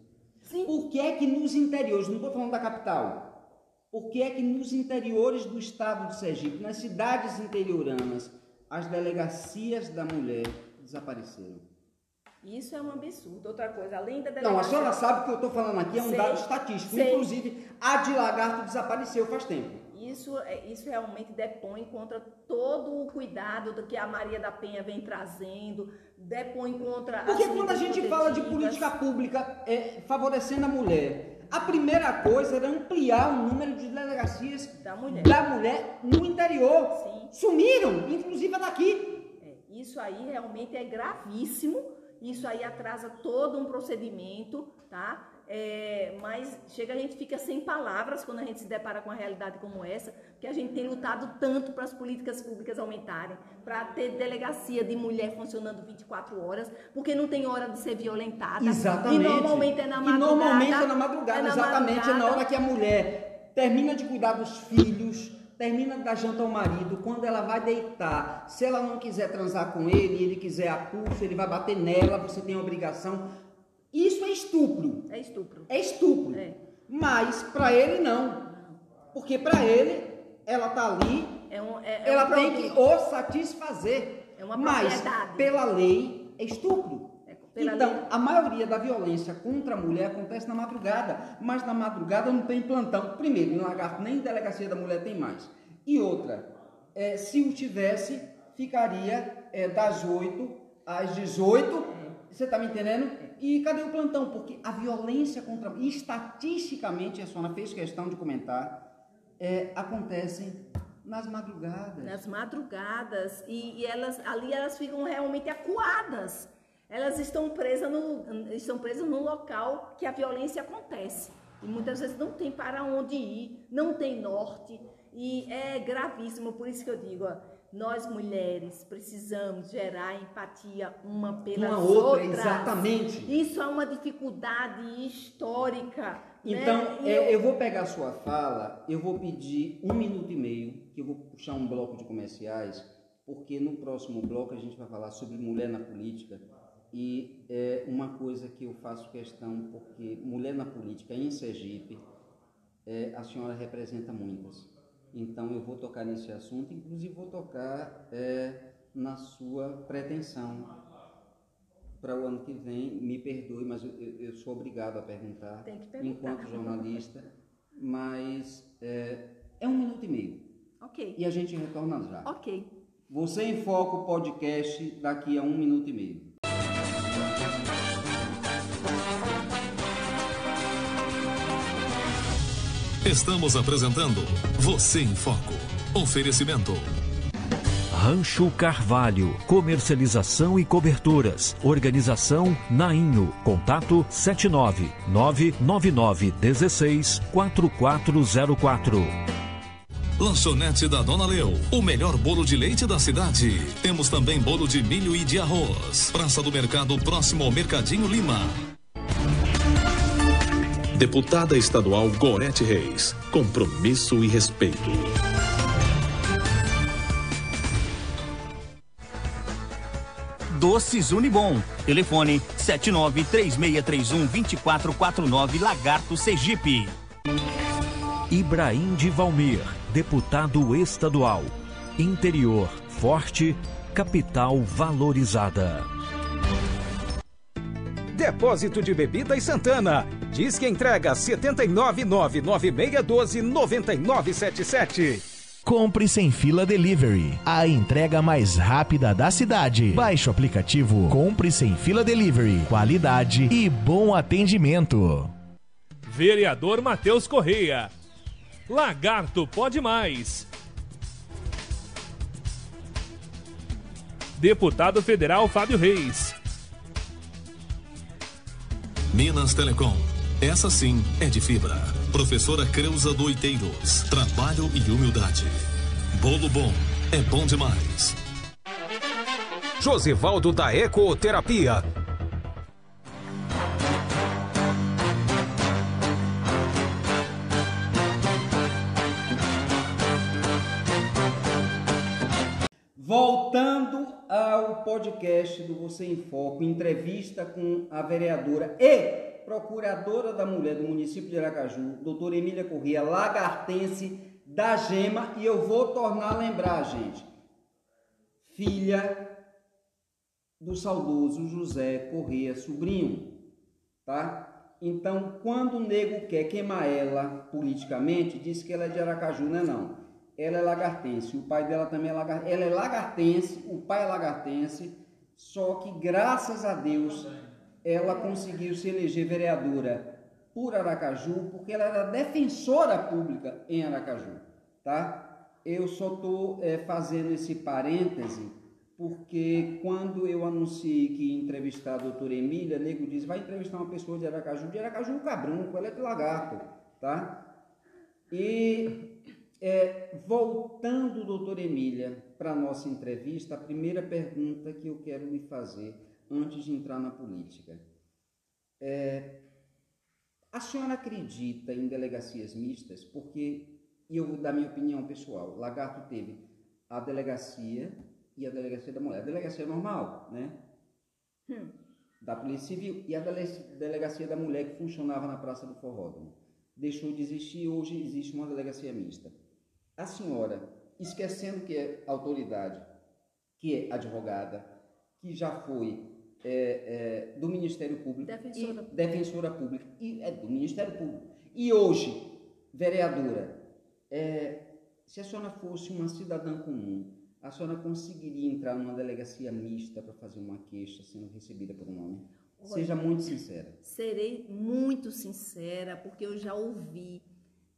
Sim. Por que é que nos interiores, não estou falando da capital, por que é que nos interiores do estado de Sergipe, nas cidades interioranas, as delegacias da mulher desapareceram? Isso é um absurdo. Outra coisa, além da delegacia... Não, a senhora sabe que o que eu estou falando aqui é um Sei, dado estatístico. sei. Inclusive, a de lagarto desapareceu faz tempo. Isso, é- isso realmente depõe contra todo o cuidado do que a Maria da Penha vem trazendo, depõe contra Porque quando a gente fala de política pública é, favorecendo a mulher, a primeira coisa era ampliar o número de delegacias Da mulher. da mulher no interior. Sim. Sumiram, inclusive a daqui. É, isso aí realmente é gravíssimo. Isso aí atrasa todo um procedimento, tá? É, mas chega a gente fica sem palavras quando a gente se depara com uma realidade como essa, que a gente tem lutado tanto para as políticas públicas aumentarem, para ter delegacia de mulher funcionando 24 horas, porque não tem hora de ser violentada. Exatamente. E normalmente é na madrugada. E normalmente é na madrugada, é na exatamente. madrugada. É na hora que a mulher termina de cuidar dos filhos, termina de dar janta ao marido, quando ela vai deitar, se ela não quiser transar com ele, ele quiser a pulso, ele vai bater nela, você tem a obrigação. É estupro. É estupro. É estupro. É. Mas para ele não. Porque para ele, ela tá ali, É um, é, é ela um tem que o satisfazer. É uma Mas pela lei é estupro. É, pela então, lei. a maioria da violência contra a mulher acontece na madrugada, mas na madrugada não tem plantão. Primeiro, em Lagarto nem delegacia da mulher tem mais. E outra, é, se o tivesse, ficaria é, das 8 às 18. Você está me entendendo? E cadê o plantão? Porque a violência contra. Estatisticamente, a Sona fez questão de comentar, é, acontece nas madrugadas. nas madrugadas e, e elas ali elas ficam realmente acuadas. Elas estão presas no estão presas no local que a violência acontece. E muitas vezes não tem para onde ir, não tem norte e é gravíssimo, por isso que eu digo, ó, nós mulheres precisamos gerar empatia uma pelas Uma outra, exatamente. Isso é uma dificuldade histórica. né? Então, E é, eu vou pegar a sua fala, eu vou pedir um minuto e meio, que eu vou puxar um bloco de comerciais, porque no próximo bloco a gente vai falar sobre mulher na política. E é uma coisa que eu faço questão, porque mulher na política em Sergipe, é, a senhora representa muitas. Então eu vou tocar nesse assunto, inclusive vou tocar é, na sua pretensão para o ano que vem. Me perdoe, mas eu, eu- sou obrigado a perguntar. enquanto jornalista. Mas é, é um minuto e meio Ok. e a gente retorna já. Ok. Você em Foco podcast daqui a um minuto e meio. Estamos apresentando Você em Foco. Oferecimento. Rancho Carvalho, comercialização e coberturas. Organização Nainho. Contato 79 999 16 4404. Lanchonete da Dona Leu. O melhor bolo de leite da cidade. Temos também bolo de milho e de arroz. Praça do Mercado próximo ao Mercadinho Lima. Deputada Estadual Gorete Reis. Compromisso e respeito. Doces Unibom. Telefone 7936312449 Lagarto Sergipe. Ibrahim de Valmir, deputado estadual. Interior forte, capital valorizada. Depósito de Bebidas Santana. Diz que entrega 79996129977. Compre sem fila delivery. A entrega mais rápida da cidade. Baixe o aplicativo Compre sem fila delivery. Qualidade e bom atendimento. Vereador Matheus Correia. Lagarto pode mais. Deputado Federal Fábio Reis. Minas Telecom. Essa sim é de fibra. Professora Creuza Doiteiros. Trabalho e humildade. Bolo bom é bom demais. Josivaldo da Ecoterapia. Voltando ao podcast do Você em Foco, entrevista com a vereadora e procuradora da mulher do município de Aracaju, doutora Emília Corrêa, lagartense da Gema, e eu vou tornar a lembrar, gente, filha do saudoso José Corrêa Sobrinho, tá? Então, quando o nego quer queimar ela politicamente, diz que ela é de Aracaju, não é não. Ela é lagartense, o pai dela também é lagartense. Ela é lagartense, o pai é lagartense, só que graças a Deus ela conseguiu se eleger vereadora por Aracaju, porque ela era defensora pública em Aracaju, tá? Eu só estou fazendo esse parêntese porque quando eu anunciei que ia entrevistar a doutora Emília, nego diz, vai entrevistar uma pessoa de Aracaju, de Aracaju o Cabrunco, ela é de lagarto, tá? E é, voltando, doutora Emília, para a nossa entrevista, a primeira pergunta que eu quero lhe fazer antes de entrar na política. É, a senhora acredita em delegacias mistas? Porque, eu, da minha opinião pessoal, Lagarto teve a delegacia e a delegacia da mulher. A delegacia normal, né? Hum. Da Polícia Civil e a delegacia da mulher que funcionava na Praça do Forródromo. Deixou de existir, hoje existe uma delegacia mista. A senhora, esquecendo que é autoridade, que é advogada, que já foi é, é, do Ministério Público, defensora, e, defensora pública, e é do Ministério Público, e hoje vereadora, é, se a senhora fosse uma cidadã comum, a senhora conseguiria entrar numa delegacia mista para fazer uma queixa sendo recebida por um homem? Seja muito sincera. Serei muito sincera, porque eu já ouvi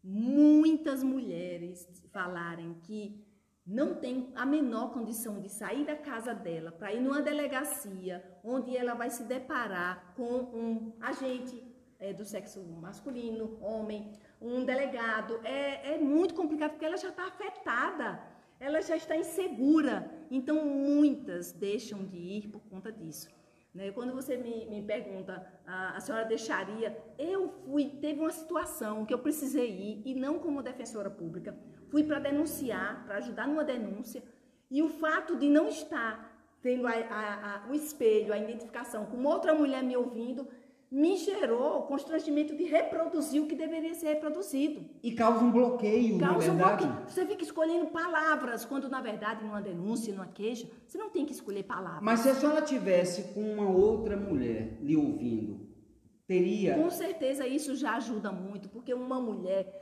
muitas mulheres falarem que não tem a menor condição de sair da casa dela para ir numa delegacia onde ela vai se deparar com um agente é, do sexo masculino, homem, um delegado. É, é muito complicado porque ela já está afetada, ela já está insegura. Então, muitas deixam de ir por conta disso. Né? Quando você me, me pergunta, a, a, senhora deixaria? Eu fui, teve uma situação que eu precisei ir, e não como defensora pública, fui para denunciar, para ajudar numa denúncia, e o fato de não estar tendo a, a, o espelho, a identificação com outra mulher me ouvindo, me gerou o constrangimento de reproduzir o que deveria ser reproduzido. E causa um bloqueio, causa na verdade. Um bloqueio. Você fica escolhendo palavras, quando na verdade, numa denúncia, numa queixa, você não tem que escolher palavras. Mas se a senhora tivesse com uma outra mulher lhe ouvindo, teria. Com certeza isso já ajuda muito, porque uma mulher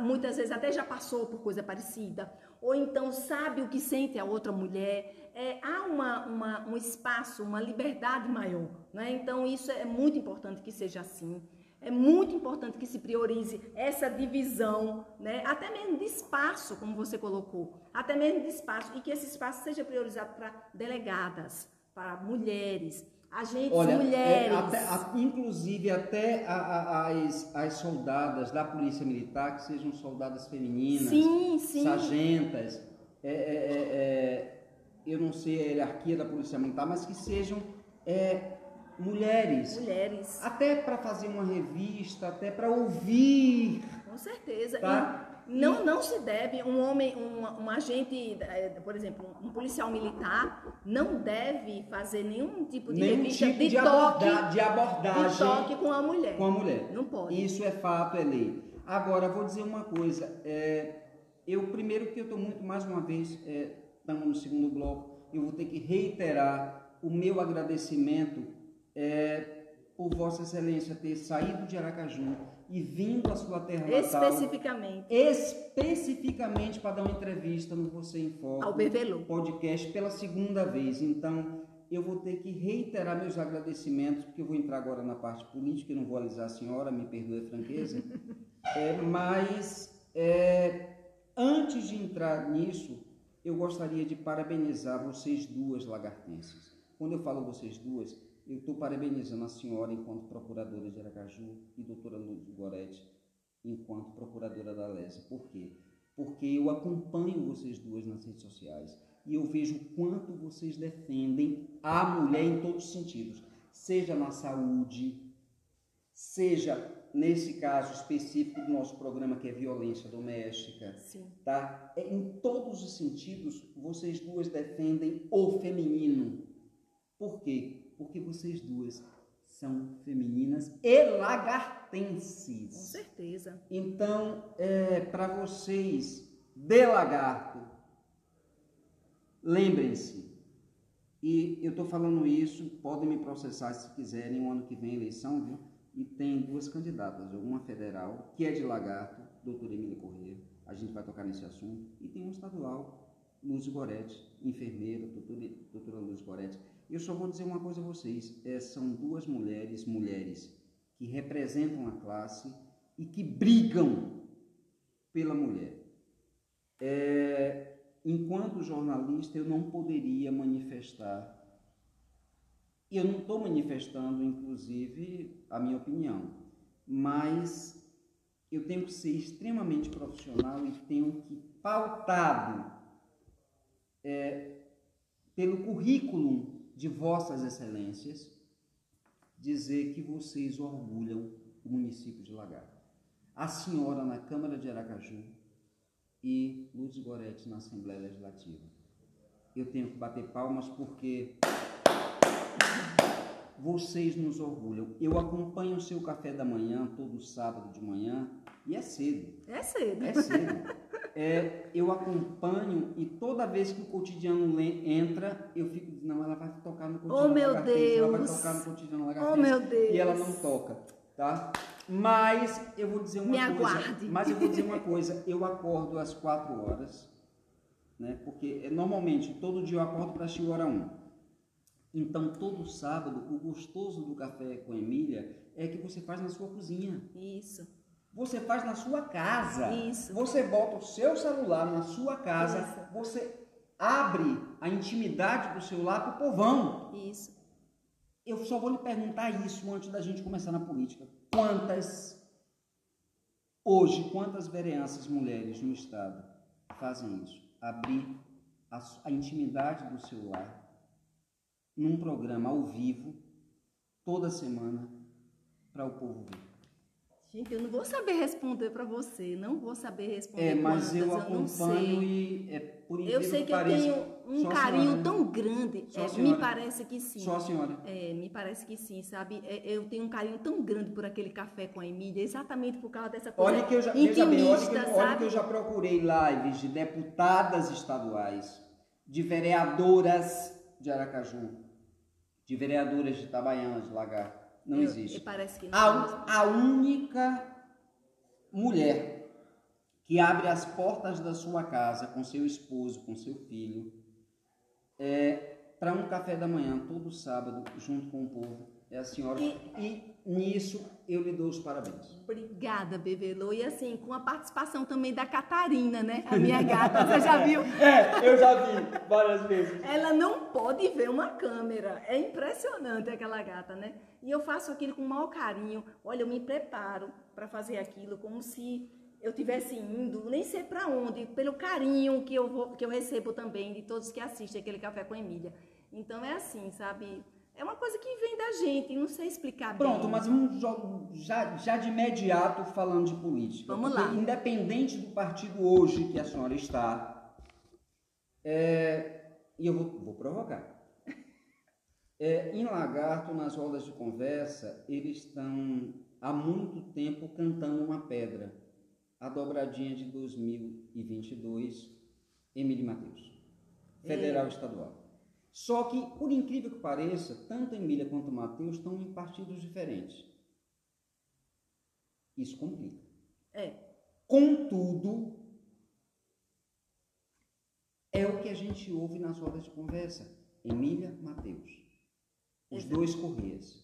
muitas vezes até já passou por coisa parecida, ou então sabe o que sente a outra mulher é, há uma, uma, um espaço, uma liberdade maior. Né? Então, isso é muito importante que seja assim. É muito importante que se priorize essa divisão, né? até mesmo de espaço, como você colocou, até mesmo de espaço, e que esse espaço seja priorizado para delegadas, para mulheres, agentes Olha, mulheres. É, até, a, inclusive até a, a, as, as soldadas da Polícia Militar, que sejam soldadas femininas, sim, sim. sargentas, é, é, é, é eu não sei a hierarquia da Polícia Militar, mas que sejam é, mulheres. Mulheres. Até para fazer uma revista, até para ouvir. Com certeza. Tá? não, não se deve um homem, um, um agente, é, por exemplo, um policial militar, não deve fazer nenhum tipo de nenhum revista tipo de, de, toque, aborda, de abordagem. De toque com a mulher. Com a mulher. Não pode. Isso é fato, é lei. Agora, vou dizer uma coisa. É, eu, primeiro, que eu estou muito, mais uma vez, é, estamos no segundo bloco, eu vou ter que reiterar o meu agradecimento é, por Vossa Excelência ter saído de Aracaju e vindo à sua terra natal. Especificamente. Especificamente para dar uma entrevista no Você em Foco. Ao Bevelu. Podcast pela segunda vez. Então, eu vou ter que reiterar meus agradecimentos, porque eu vou entrar agora na parte política, e não vou alisar a senhora, me perdoe a franqueza. é, mas, é, antes de entrar nisso, eu gostaria de parabenizar vocês duas lagartenses. Quando eu falo vocês duas, eu estou parabenizando a senhora enquanto procuradora de Aracaju e doutora Luz Goretti enquanto procuradora da Lesa. Por quê? Porque eu acompanho vocês duas nas redes sociais e eu vejo o quanto vocês defendem a mulher em todos os sentidos, seja na saúde, seja nesse caso específico do nosso programa que é violência doméstica, Sim. tá? É, em todos os sentidos, vocês duas defendem o feminino. Por quê? Porque vocês duas são femininas e lagartenses. Com certeza. Então, é, para vocês de lagarto, lembrem-se, e eu estou falando isso, podem me processar se quiserem, o ano que vem eleição, viu? e tem duas candidatas, uma federal, que é de Lagarto, doutora Emília Corrêa, a gente vai tocar nesse assunto, e tem uma estadual, Luz Goretti, enfermeira, doutora, doutora Luz Goretti. Eu só vou dizer uma coisa a vocês, é, são duas mulheres, mulheres, que representam a classe e que brigam pela mulher. É, enquanto jornalista, eu não poderia manifestar. E eu não estou manifestando, inclusive, a minha opinião, mas eu tenho que ser extremamente profissional e tenho que, pautado é, pelo currículo de Vossas Excelências, dizer que vocês orgulham o município de Lagarto. A senhora na Câmara de Aracaju e Luz Goretti na Assembleia Legislativa. Eu tenho que bater palmas porque vocês nos orgulham. Eu acompanho o seu café da manhã todo sábado de manhã e é cedo. É cedo. É cedo. É, eu acompanho e toda vez que o cotidiano entra, eu fico dizendo, não, ela vai tocar no cotidiano oh, meu Deus. ela vai tocar no cotidiano Oh, meu Deus. E ela não toca, tá? Mas eu vou dizer uma Me coisa. Aguarde. Mas eu vou dizer uma coisa, eu acordo às quatro horas, né? Porque normalmente todo dia eu acordo para assistir hora 1. Então, todo sábado, o gostoso do café com Emília é que você faz na sua cozinha. Isso. Você faz na sua casa. Isso. Você bota o seu celular na sua casa. Isso. Você abre a intimidade do seu lar para o povão. Isso. Eu só vou lhe perguntar isso antes da gente começar na política. Quantas, hoje, quantas vereanças mulheres no Estado fazem isso? Abrir a, a intimidade do seu lar num programa ao vivo, toda semana, para o povo ver. Gente, eu não vou saber responder para você, não vou saber responder. É, mas quantas, eu eu acompanho e é por Eu sei que, eu pareça, tenho um carinho senhora, né? tão grande. É, me parece que sim. Só a senhora. É, me parece que sim, sabe? É, eu tenho um carinho tão grande por aquele café com a Emília, exatamente por causa dessa coisa Olha que eu já, veja bem, olha intimista, que, eu- olha que eu já procurei lives de deputadas estaduais, de vereadoras de Aracaju, de vereadoras de Itabaiana, de Lagarto. Não Eu- existe. parece que não A, a única mulher que abre as portas da sua casa com seu esposo, com seu filho, é, para um café da manhã todo sábado, junto com o povo, é a senhora. E, nisso eu lhe dou os parabéns. Obrigada, Bebelô. E assim, com a participação também da Catarina, né? A minha gata, você já viu? É, eu já vi várias vezes. Ela não pode ver uma câmera. É impressionante aquela gata, né? E eu faço aquilo com o maior carinho. Olha, eu me preparo para fazer aquilo como se eu tivesse indo, nem sei para onde, pelo carinho que eu vou, que eu recebo também de todos que assistem aquele café com Emília. Então é assim, sabe? É uma coisa que vem da gente, não sei explicar Pronto, bem. mas vamos já, já de imediato falando de política. Vamos lá. Independente do partido hoje que a senhora está, é, e eu vou, vou provocar. É, em Lagarto, nas rodas de conversa, eles estão há muito tempo cantando uma pedra. A dobradinha de 2022, Emílio Matheus. Federal e estadual. Só que, por incrível que pareça, tanto Emília quanto Matheus estão em partidos diferentes. Isso complica. É. Contudo, é o que a gente ouve nas rodas de conversa. Emília, Matheus. Os Exato. dois Correias.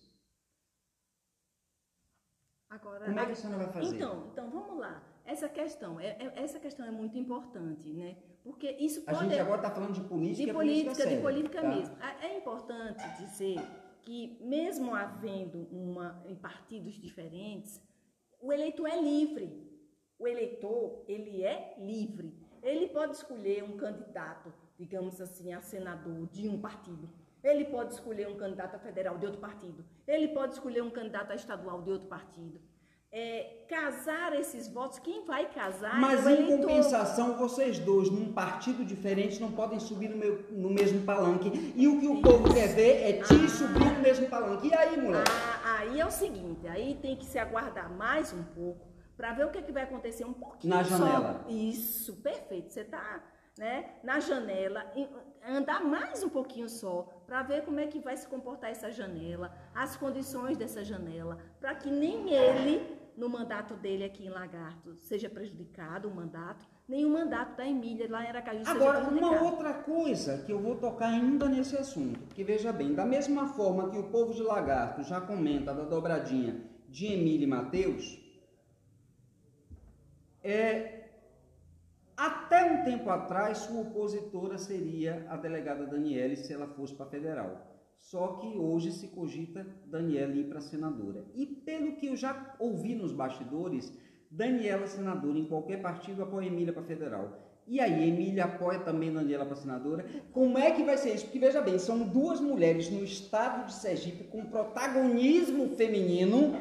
Agora, Como é que a senhora vai fazer? Então, então vamos lá. Essa questão, é, é- essa questão é muito importante, né? Porque isso A pode gente agora está falando de política, de é política, séria, de política tá? mesmo. Ah, É importante dizer que mesmo havendo uma em partidos diferentes, o eleitor é livre. O eleitor, ele é livre. Ele pode escolher um candidato, digamos assim, a senador de um partido. Ele pode escolher um candidato a federal de outro partido. Ele pode escolher um candidato a estadual de outro partido. É, casar esses votos, quem vai casar Mas é em eleitor. compensação, vocês dois, num partido diferente, não podem subir no, meu- no mesmo palanque. E o que o povo quer ver é te subir no mesmo palanque. E aí, moleque? Ah, aí é o seguinte, aí tem que se aguardar mais um pouco para ver o que, é que vai acontecer um pouquinho Na só. janela. Isso, perfeito. Você tá, né, na janela, andar mais um pouquinho só para ver como é que vai se comportar essa janela, as condições dessa janela, para que nem ele no mandato dele aqui em Lagarto seja prejudicado o mandato, nem o mandato da Emília lá em Aracaju seja Agora, prejudicado. uma outra coisa que eu vou tocar ainda nesse assunto, porque veja bem, da mesma forma que o povo de Lagarto já comenta da dobradinha de Emília e Mateus, é, Até um tempo atrás, sua opositora seria a delegada Daniele se ela fosse para federal. Só que hoje se cogita Daniela ir para senadora. E pelo que eu já ouvi nos bastidores, Daniela senadora em qualquer partido apoia Emília para federal. E aí, Emília apoia também Daniela para senadora. Como é que vai ser isso? Porque veja bem, são duas mulheres no estado de Sergipe com protagonismo feminino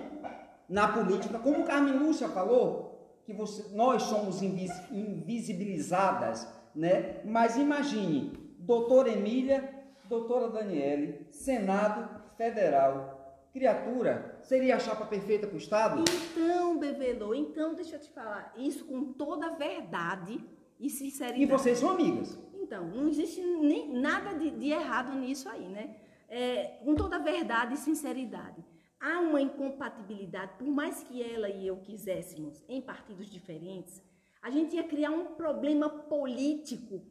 na política. Como Carmen Lúcia falou, que você, nós somos invis, invisibilizadas, né? Mas imagine, doutora Emília doutora Daniele, Senado Federal. Criatura, seria a chapa perfeita para o Estado? Então, Bebelô, então deixa eu te falar, isso com toda a verdade e sinceridade. E vocês são amigas? Então, não existe nem nada de, de errado nisso aí, né? É, com toda a verdade e sinceridade. Há uma incompatibilidade, por mais que ela e eu quiséssemos em partidos diferentes, a gente ia criar um problema político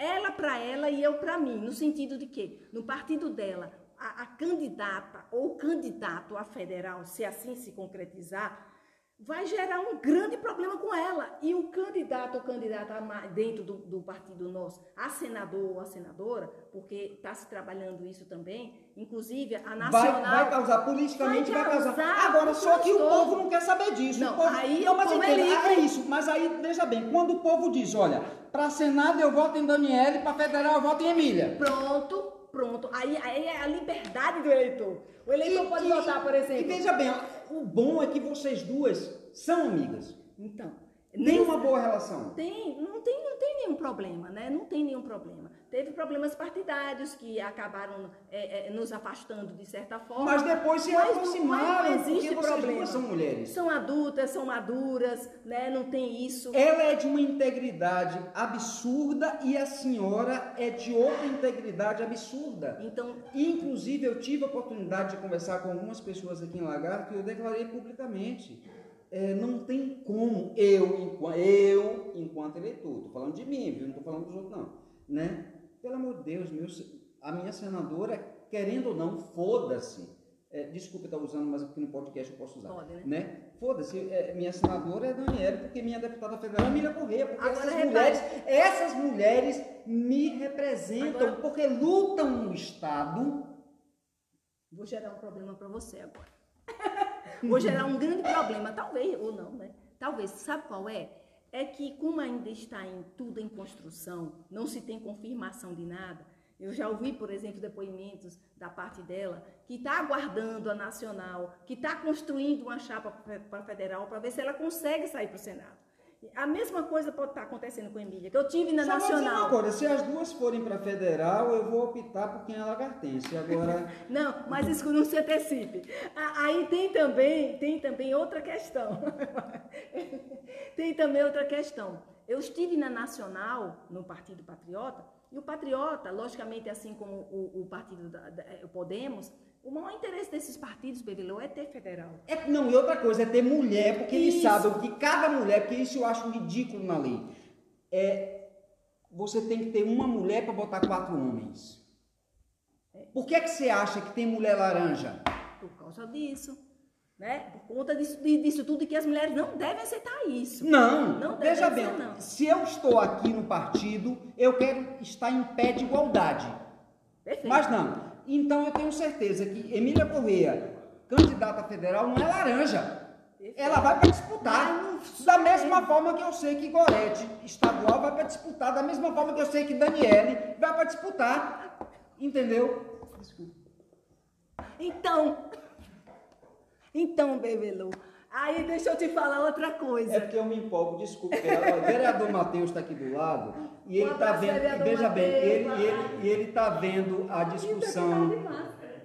ela para ela e eu para mim, no sentido de que no partido dela, a, a candidata ou candidato a federal, se assim se concretizar, vai gerar um grande problema com ela. E o candidato ou candidata dentro do, do partido nosso, a senador ou a senadora, porque está se trabalhando isso também, inclusive a nacional... Vai, vai causar, politicamente vai, vai causar. Agora, só que o povo não quer saber disso. Não, povo, aí não, o mas povo entenda, é é isso. Mas aí, veja bem, quando o povo diz, olha, para Senado eu voto em Daniele, para Federal eu voto em Emília. Pronto, pronto. Aí, aí é a liberdade do eleitor. O eleitor e, pode e, votar, por exemplo. E veja bem, o bom é que vocês duas são amigas. Então. Tem uma boa relação? Tem, não tem, não tem nenhum problema, né? Não tem nenhum problema. Teve problemas partidários que acabaram é, é, nos afastando de certa forma. Mas depois se mas, aproximaram, mas não existe porque problema. são mulheres. São adultas, são maduras, né? Não tem isso. Ela é de uma integridade absurda e a senhora é de outra integridade absurda. Então, inclusive eu tive a oportunidade de conversar com algumas pessoas aqui em Lagarto e eu declarei publicamente é, não tem como eu, eu, enquanto eleitor, estou falando de mim, viu? não estou falando dos outros, não. Né? Pelo amor de Deus, meu, a minha senadora, querendo ou não, foda-se. É, desculpa estar usando, mas aqui no podcast eu posso usar. Pode, né? né? Foda-se, é, minha senadora é Daniela, porque minha deputada federal é Miriam Corrêa, porque Agora essas repare. mulheres, essas mulheres me representam, Agora... porque lutam no Estado. Vou gerar um problema para você agora. Vou gerar um grande problema, talvez, ou não, né? Talvez, sabe qual é? É que como ainda está em tudo em construção, não se tem confirmação de nada. Eu já ouvi, por exemplo, depoimentos da parte dela que está aguardando a nacional, que está construindo uma chapa para federal para ver se ela consegue sair para o Senado. A mesma coisa pode estar acontecendo com a Emília, que eu tive na Só Nacional. Agora, se as duas forem para federal, eu vou optar por quem é lagartense. Agora. não, mas isso não se antecipe. Aí tem também, tem também outra questão. tem também outra questão. Eu estive na Nacional, no Partido Patriota, e o Patriota, logicamente, assim como o, o Partido da, da, o Podemos, o maior interesse desses partidos, Bevilô, é ter federal. É, não, e outra coisa, é ter mulher, porque isso. eles sabem que cada mulher, porque isso eu acho ridículo na lei, é, você tem que ter uma mulher para botar quatro homens. É. Por que, é que você acha que tem mulher laranja? Por causa disso. Né? Por conta disso, disso tudo que as mulheres não devem aceitar isso. Não, não veja bem, não. se eu estou aqui no partido, eu quero estar em pé de igualdade. Perfeito. Mas não, então eu tenho certeza que Emília Correia, candidata federal, não é laranja. Ela vai para disputar. Da mesma forma que eu sei que Gorete, estadual, vai para disputar. Da mesma forma que eu sei que Daniele vai para disputar. Entendeu? Desculpa. Então, então, Bebelu, aí deixa eu te falar outra coisa. É porque eu me empolgo, desculpa. O vereador Matheus está aqui do lado e ele está vendo, veja bem, ele, ele, ele está vendo a discussão,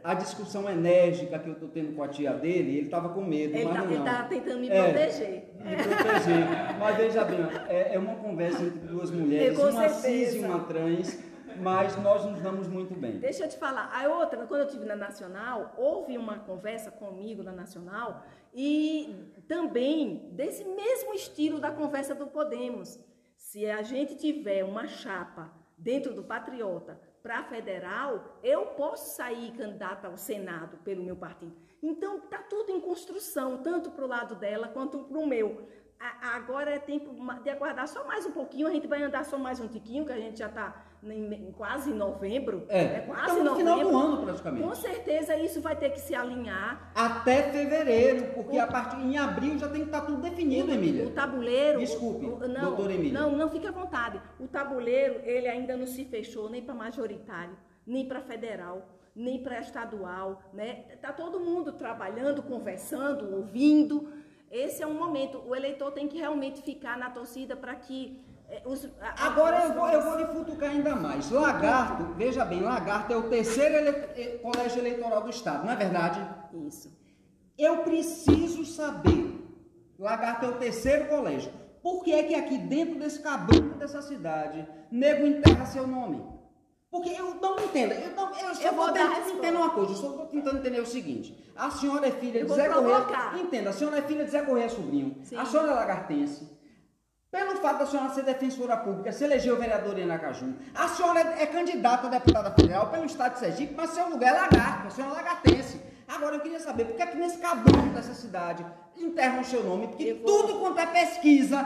a discussão enérgica que eu estou tendo com a tia dele, ele estava com medo, ele mas tá, não. Ele está tentando me é, proteger. Me proteger. Mas veja bem, é, é uma conversa entre duas mulheres, uma cis e uma trans, mas nós nos damos muito bem. Deixa eu te falar, a outra, quando eu estive na Nacional, houve uma conversa comigo na Nacional e também desse mesmo estilo da conversa do Podemos. Se a gente tiver uma chapa dentro do Patriota para federal, eu posso sair candidata ao Senado pelo meu partido. Então, está tudo em construção, tanto para o lado dela quanto para o meu. agora é tempo de aguardar só mais um pouquinho. A gente vai andar só mais um tiquinho, que a gente já está quase em novembro. É, né? quase estamos no final do novembro. ano praticamente. Com certeza isso vai ter que se alinhar. Até fevereiro, porque a partir em abril já tem que estar tudo definido, Emília. O tabuleiro. Desculpe, o- o- não, doutora Emília. Não, não fique à vontade. O tabuleiro, ele ainda não se fechou nem para majoritário, nem para federal, nem para estadual, né? Tá todo mundo trabalhando, conversando, ouvindo. Esse é um momento. O eleitor tem que realmente ficar na torcida para que os, a- Agora eu vou, eu vou lhe futucar ainda mais. Lagarto, veja bem, Lagarto é o terceiro ele- eh, colégio eleitoral do Estado, não é verdade? Isso. Eu preciso saber. Lagarto é o terceiro colégio. Por que é que aqui dentro desse cabrunco dessa cidade, nego enterra seu nome? Porque eu não entendo. Eu, não, eu Eu vou tentando resposta. entender uma coisa. Eu só estou tentando entender o seguinte. A senhora é filha Eu de Zé provocar. Correia. Entenda, a senhora é filha de Zé Correia Sobrinho. Sim. A senhora é lagartense. Pelo fato da senhora ser defensora pública, se elegeu vereadora em Aracaju, a senhora é é candidata a deputada federal pelo estado de Sergipe, mas seu lugar é lagarto, a senhora é lagartense. Agora eu queria saber, por que é que nesse cabrão dessa cidade enterram o seu nome? Porque vou- tudo quanto é pesquisa,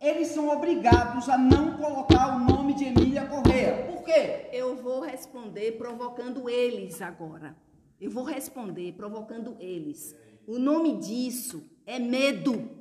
eles são obrigados a não colocar o nome de Emília Correia. Por quê? Eu vou responder provocando eles agora. Eu vou responder provocando eles. O nome disso é medo.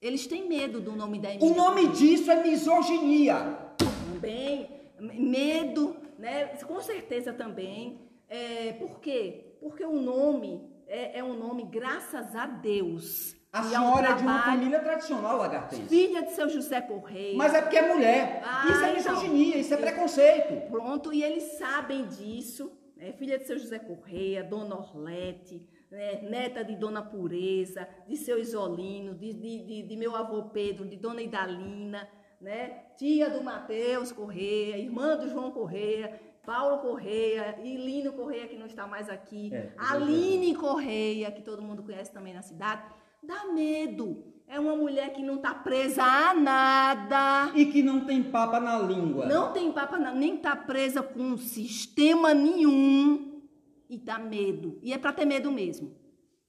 Eles têm medo do nome da O Emília. nome disso é misoginia. também, medo, né? Com certeza também. É, por quê? Porque o nome é, é um nome, graças a Deus. A senhora é de uma família tradicional lagartense. Filha de seu José Correia. Mas é porque é mulher. Ah, isso é então. misoginia, isso é preconceito. Pronto, e eles sabem disso. né? Filha de seu José Correia, Dona Orlete, né? neta de Dona Pureza, de seu Isolino, de, de, de, de meu avô Pedro, de Dona Idalina, né? tia do Mateus Correia, irmã do João Correia, Paulo Correia, e Lino Correia, que não está mais aqui, É, Aline Correia, que todo mundo conhece também na cidade. Dá medo. É uma mulher que não está presa a nada. E que não tem papa na língua. Não tem papa, na- nem tá presa com sistema nenhum e dá medo. E é para ter medo mesmo.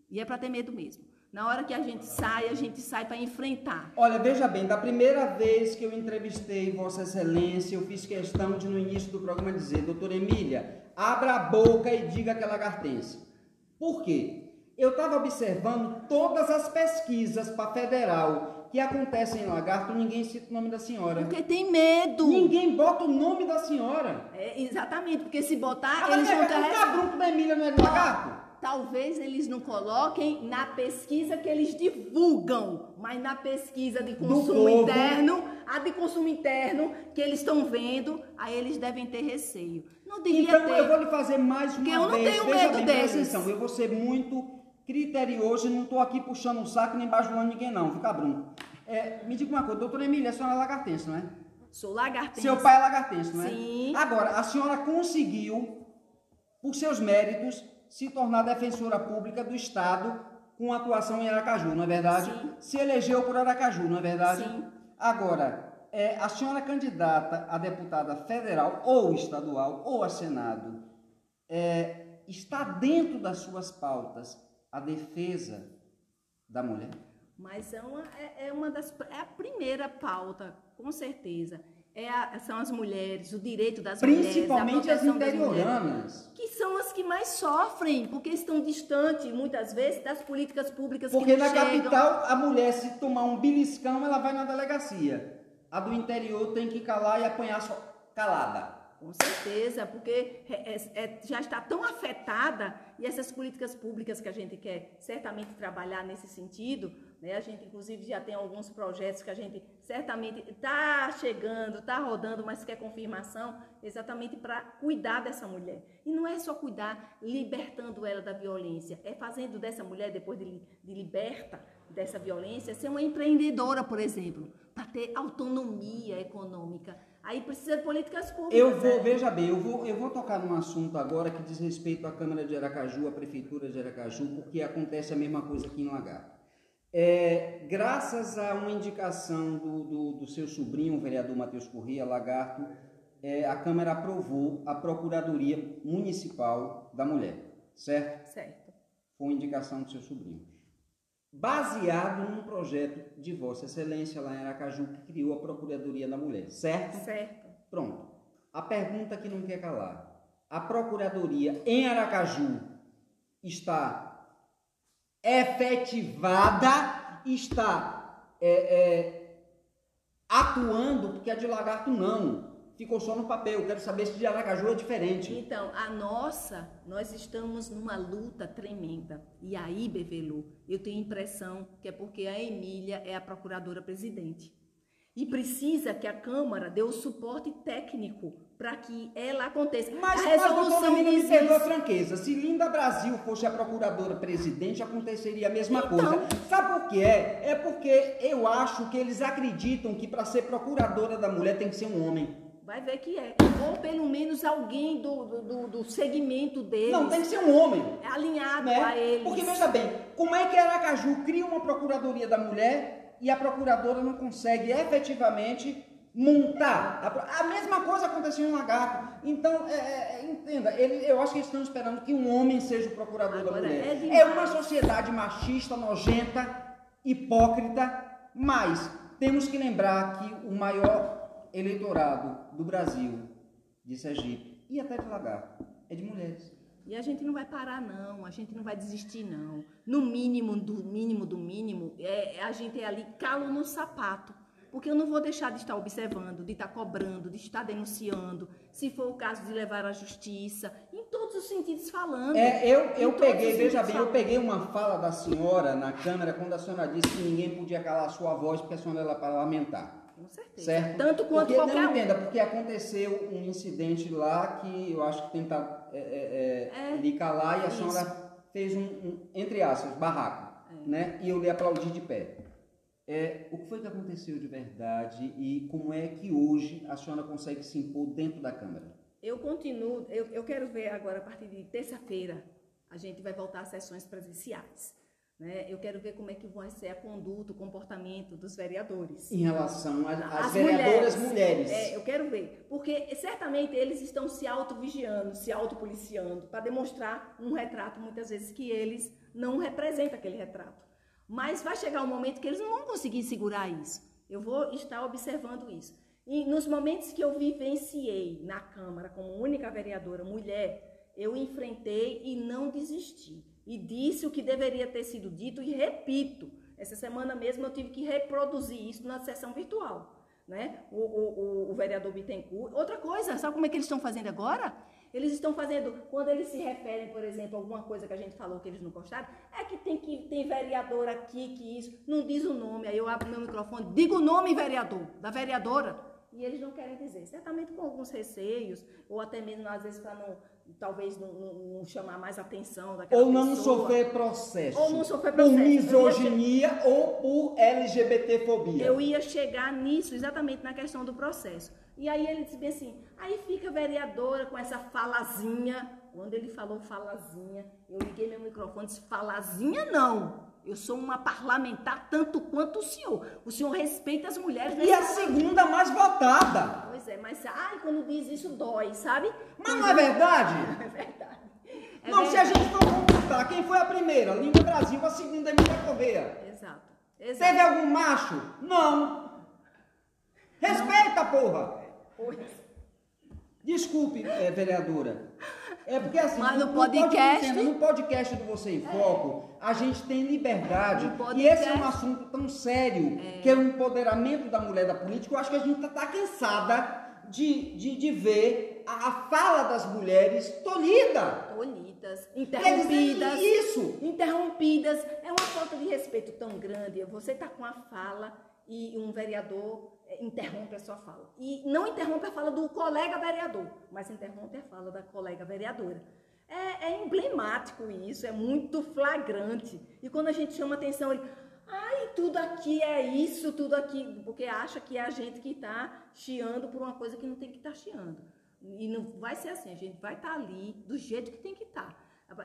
E é para ter medo mesmo. Na hora que a gente sai, a gente sai para enfrentar. Olha, veja bem, da primeira vez que eu entrevistei Vossa Excelência, eu fiz questão de, no início do programa, dizer, doutora Emília, abra a boca e diga que é lagartense. Por quê? Eu estava observando todas as pesquisas para federal que acontecem em Lagarto, ninguém cita o nome da senhora. Porque tem medo. Ninguém bota o nome da senhora. É, exatamente, porque se botar, Agora, eles vão o ter res- cabrunco da Emília não é de Lagarto? Talvez eles não coloquem na pesquisa que eles divulgam, mas na pesquisa de consumo interno, a de consumo interno que eles estão vendo, aí eles devem ter receio. Não devia Então ter. eu vou lhe fazer mais uma Porque eu não vez. tenho Veja medo bem, desses. atenção, Eu vou ser muito criterioso não estou aqui puxando o saco nem bajulando ninguém não, fica brunco. É, me diga uma coisa, doutora Emília, a senhora é lagartense, não é? Sou lagartense. Seu pai é lagartense, não é? Sim. Agora, a senhora conseguiu, por seus méritos, se tornar defensora pública do Estado com atuação em Aracaju, não é verdade? Sim. Se elegeu por Aracaju, não é verdade? Sim. Agora, é, a senhora é candidata a deputada federal ou estadual ou a Senado, é, está dentro das suas pautas a defesa da mulher? Mas é uma, é, é uma das. É a primeira pauta, com certeza. É a- são as mulheres, o direito das Principalmente mulheres. a as interioranas. Que são as que mais sofrem, porque estão distantes, muitas vezes, das políticas públicas Porque que na não chegam. capital, a mulher, se tomar um beliscão, ela vai na delegacia. A do interior tem que calar e apanhar só calada. Com certeza, porque é- é- é- já está tão afetada e essas políticas públicas que a gente quer certamente trabalhar nesse sentido, né? A gente inclusive já tem alguns projetos que a gente certamente está chegando, está rodando, mas quer confirmação exatamente para cuidar dessa mulher. E não é só cuidar libertando ela da violência, é fazendo dessa mulher depois de, de liberta dessa violência ser uma empreendedora, por exemplo, para ter autonomia econômica. Aí precisa de políticas públicas. Eu vou, né? veja bem, eu vou, eu vou tocar num assunto agora que diz respeito à Câmara de Aracaju, à Prefeitura de Aracaju, porque acontece a mesma coisa aqui em Lagarto. É, graças a uma indicação do, do, do seu sobrinho, o vereador Matheus Corrêa, Lagarto, é, a Câmara aprovou a Procuradoria Municipal da Mulher, certo? Certo. Foi uma indicação do seu sobrinho. Baseado num projeto de Vossa Excelência lá em Aracaju que criou a Procuradoria da Mulher, certo? Certo. Pronto. A pergunta que não quer calar. A Procuradoria em Aracaju está efetivada, está é, é, atuando, porque a de Lagarto não. Ficou só no papel. Quero saber se de Aracaju é diferente. Então, a nossa, nós estamos numa luta tremenda. E aí, Bevelu, eu tenho a impressão que é porque a Emília é a procuradora-presidente. E precisa que a Câmara dê o suporte técnico para que ela aconteça. Mas, a mas doutora resolução Mina, me perdoa a franqueza. Se Linda Brasil fosse a procuradora-presidente, aconteceria a mesma Então. coisa. Sabe por que é? É porque eu acho que eles acreditam que para ser procuradora da mulher tem que ser um homem. Vai ver que é. Ou pelo menos alguém do, do, do- segmento deles. Não, tem que ser um homem. É alinhado né? a eles. Porque veja bem, como é que Aracaju cria uma procuradoria da mulher e a procuradora não consegue efetivamente montar? A, a mesma coisa aconteceu em Lagarto. Então, é, é, é, entenda, ele- eu acho que eles estão esperando que um homem seja o procurador da Agora, mulher. é É, uma sociedade machista, nojenta, hipócrita, mas temos que lembrar que o maior eleitorado do Brasil, de Sergipe e até de Lagarto, é de mulheres. E a gente não vai parar, não. A gente não vai desistir, não. No mínimo, do mínimo, do mínimo, é, a gente é ali calo no sapato. Porque eu não vou deixar de estar observando, de estar cobrando, de estar denunciando, se for o caso de levar à justiça, em todos os sentidos falando. É, eu, eu peguei, veja bem, eu falando. peguei uma fala da senhora na câmera quando a senhora disse que ninguém podia calar a sua voz porque a senhora era parlamentar. Com certeza. Certo? Tanto quanto porque, qualquer não, um. entenda, porque aconteceu um incidente lá que eu acho que tentaram é, é, é, É, lhe calar e a isso. senhora fez um, um, entre aspas, barraco, É. né? E eu lhe aplaudi de pé. É, o que foi que aconteceu de verdade e como é que hoje a senhora consegue se impor dentro da Câmara? Eu continuo, eu, eu quero ver agora, a partir de terça-feira, a gente vai voltar às sessões presenciais. Né? Eu quero ver como é que vai ser a conduta, o comportamento dos vereadores. Em relação às As vereadoras mulheres. É, eu quero ver. Porque certamente eles estão se auto-vigiando, se autopoliciando, para demonstrar um retrato, muitas vezes, que eles não representam aquele retrato. Mas vai chegar um momento que eles não vão conseguir segurar isso. Eu vou estar observando isso. E nos momentos que eu vivenciei na Câmara como única vereadora mulher, eu enfrentei e não desisti. E disse o que deveria ter sido dito e repito. Essa semana mesmo eu tive que reproduzir isso na sessão virtual. Né? O, o, o, vereador Bittencourt. Outra coisa, sabe como é que eles estão fazendo agora? Eles estão fazendo, quando eles se referem, por exemplo, a alguma coisa que a gente falou que eles não gostaram, é que tem, que tem vereador aqui, que isso, não diz o nome. Aí eu abro meu microfone, digo o nome, vereador, da vereadora, e eles não querem dizer. Certamente com alguns receios, ou até mesmo, às vezes, para não, talvez não, não- não chamar mais atenção daquela Ou não pessoa. sofrer processo. Ou não sofrer Por processo. Ia misoginia ou por LGBTfobia. Eu ia chegar nisso, exatamente na questão do processo. E aí ele disse bem assim, aí fica a vereadora com essa falazinha. Quando ele falou falazinha, eu liguei meu microfone e disse, falazinha não. Eu sou uma parlamentar tanto quanto o senhor. O senhor respeita as mulheres. E a segunda mais votada. Pois é, mas ai, quando diz isso dói, sabe? Mas não é verdade? É verdade. É não, se a verdade. gente for computar, quem foi a primeira? Lima Brasil, a segunda é Emília Correia. Exato. Exato. Teve algum macho? Não. Respeita, porra. Pois. Desculpe, eh, vereadora. É porque assim, Mas no pode- podcast- entenda, no podcast do Você em Foco, a gente tem liberdade. No E esse é um podcast- assunto tão sério, que é o empoderamento da mulher da política. Eu acho que a gente está cansada de, de, de ver a, a fala das mulheres tolhida. Tolhidas, interrompidas. dizer, isso. interrompidas. É uma falta de respeito tão grande. Você está com a fala e um vereador interrompe a sua fala. E não interrompe a fala do colega vereador, mas interrompe a fala da colega vereadora. É, é emblemático isso, é muito flagrante. E quando a gente chama atenção, ele. Ai, tudo aqui é isso, tudo aqui. Porque acha que é a gente que está chiando por uma coisa que não tem que estar chiando. E não vai ser assim, a gente vai estar ali do jeito que tem que estar.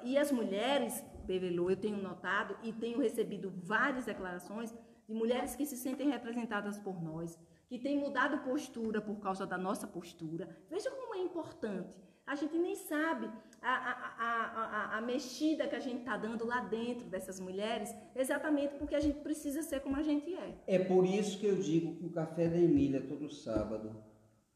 E as mulheres, Bebelô, eu tenho notado e tenho recebido várias declarações de mulheres que se sentem representadas por nós, que têm mudado postura por causa da nossa postura. Veja como é importante. A gente nem sabe a, a, a, a, mexida que a gente está dando lá dentro dessas mulheres, exatamente porque a gente precisa ser como a gente é. É por isso que eu digo que o Café da Emília, todo sábado,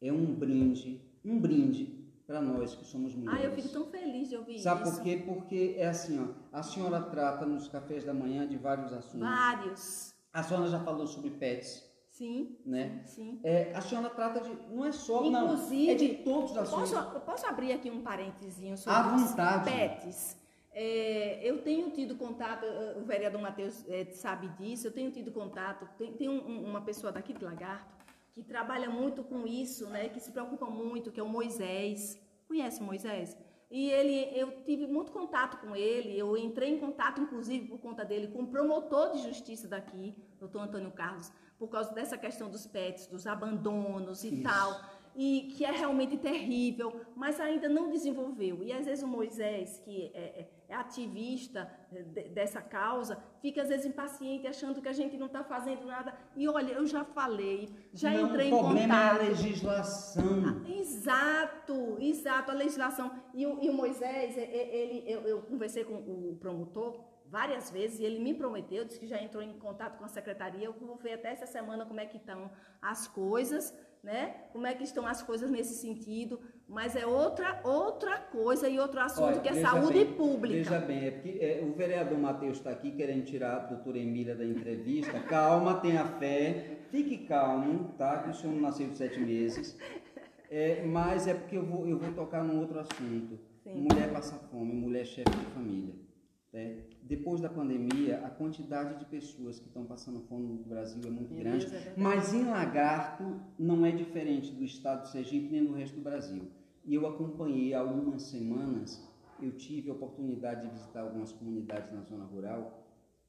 é um brinde, um brinde para nós que somos mulheres. Ah, eu fico tão feliz de ouvir Sabe isso. por quê? Porque é assim, ó, a senhora trata nos cafés da manhã de vários assuntos. Vários. A senhora já falou sobre pets, Sim. né? Sim. É, a senhora trata de. Não é só. Inclusive, não, é de todos os assuntos. Posso, posso abrir aqui um parentezinho sobre À vontade. os pets? É, eu tenho tido contato, eh, o vereador Matheus eh, sabe disso, eu tenho tido contato, tem, tem um- uma pessoa daqui de Lagarto que trabalha muito com isso, né, que se preocupa muito, que é o Moisés. Conhece o Moisés? E ele, eu tive muito contato com ele, eu entrei em contato, inclusive, por conta dele, com o promotor de justiça daqui, doutor Antônio Carlos, por causa dessa questão dos pets, dos abandonos e Isso. tal e que é realmente terrível, mas ainda não desenvolveu. E às vezes o Moisés, que é, é- é ativista eh, de- dessa causa, fica às vezes impaciente, achando que a gente não está fazendo nada. E olha, eu já falei, já Não, entrei em o problema contato. é a legislação. Exato, exato, a legislação. E o, e o Moisés, e- ele, eu, eu conversei com o promotor várias vezes e ele me prometeu, disse que já entrou em contato com a secretaria. Eu vou ver até essa semana como é que estão as coisas, né? Como é que estão as coisas nesse sentido. Mas é outra, outra coisa e outro assunto Olha, que é saúde bem, pública. Veja bem, é porque é, o vereador Matheus está aqui querendo tirar a doutora Emília da entrevista. Calma, tenha fé, fique calmo, tá? Que o senhor não nasceu de sete meses. É, mas é porque eu vou, eu vou tocar num outro assunto. Sim. Mulher passa fome, mulher chefe de família. Né? Depois da pandemia, a quantidade de pessoas que estão passando fome no Brasil é muito Meu grande. Deus, é mas em Lagarto não é diferente do estado de Sergipe nem do resto do Brasil. E eu acompanhei há algumas semanas, eu tive a oportunidade de visitar algumas comunidades na zona rural,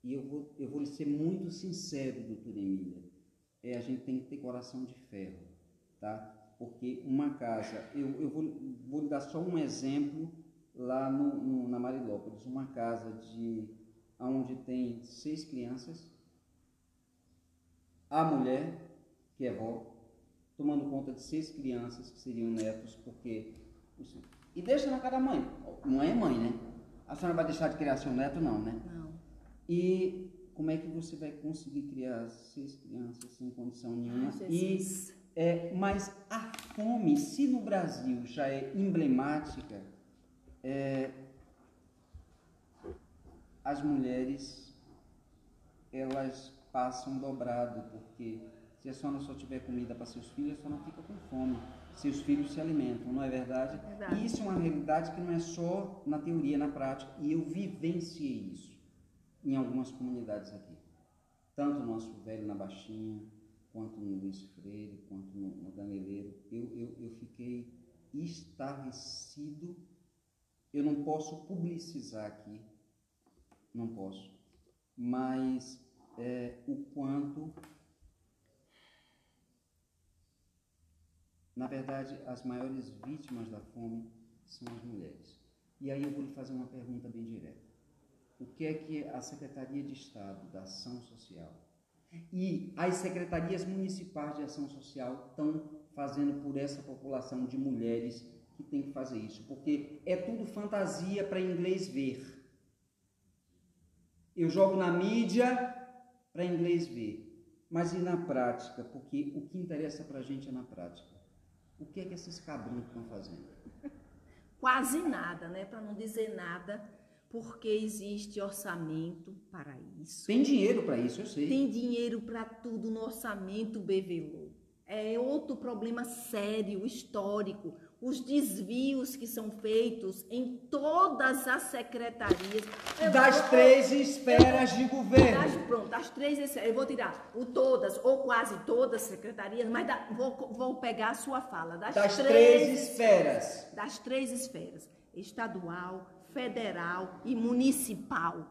e eu vou, eu vou lhe ser muito sincero, doutora Emília, é, a gente tem que ter coração de ferro, tá? Porque uma casa, eu, eu vou, vou dar só um exemplo lá no, no- na Marilópolis, uma casa de onde tem seis crianças, a mulher, que é vó, tomando conta de seis crianças que seriam netos, porque. E deixa na cara da mãe. Não é mãe, né? A senhora vai deixar de criar seu neto, não, né? Não. E como é que você vai conseguir criar seis crianças sem condição nenhuma? Ai, e, é, mas a fome, se no Brasil já é emblemática, é, as mulheres elas passam dobrado, porque se a senhora só tiver comida para seus filhos, a senhora fica com fome. Seus filhos se alimentam, não é verdade? Verdade. E isso é uma realidade que não é só na teoria, na prática. E eu vivenciei isso em algumas comunidades aqui. Tanto no nosso velho na Baixinha, quanto no Luiz Freire, quanto no, no Daneleiro. Eu, eu, eu fiquei estarrecido. Eu não posso publicizar aqui, não posso, mas é, o quanto, na verdade, as maiores vítimas da fome são as mulheres. E aí eu vou lhe fazer uma pergunta bem direta. O que é que a Secretaria de Estado da Ação Social e as secretarias municipais de ação social estão fazendo por essa população de mulheres que tem que fazer isso? Porque é tudo fantasia para inglês ver. Eu jogo na mídia para inglês ver. Mas e na prática? Porque o que interessa para a gente é na prática. O que é que esses cabrões estão fazendo? Quase nada, né? Para não dizer nada, porque existe orçamento para isso. Tem dinheiro para isso, eu sei. Tem dinheiro para tudo no orçamento BVLO. É outro problema sério, histórico. Os desvios que são feitos em todas as secretarias. Eu Das vou- três esferas de governo. Das, pronto, das três, esferas. eu vou tirar o todas, ou quase todas as secretarias, mas da- vou, vou pegar a sua fala. Das, Das três esferas. Das três esferas: estadual, federal e municipal.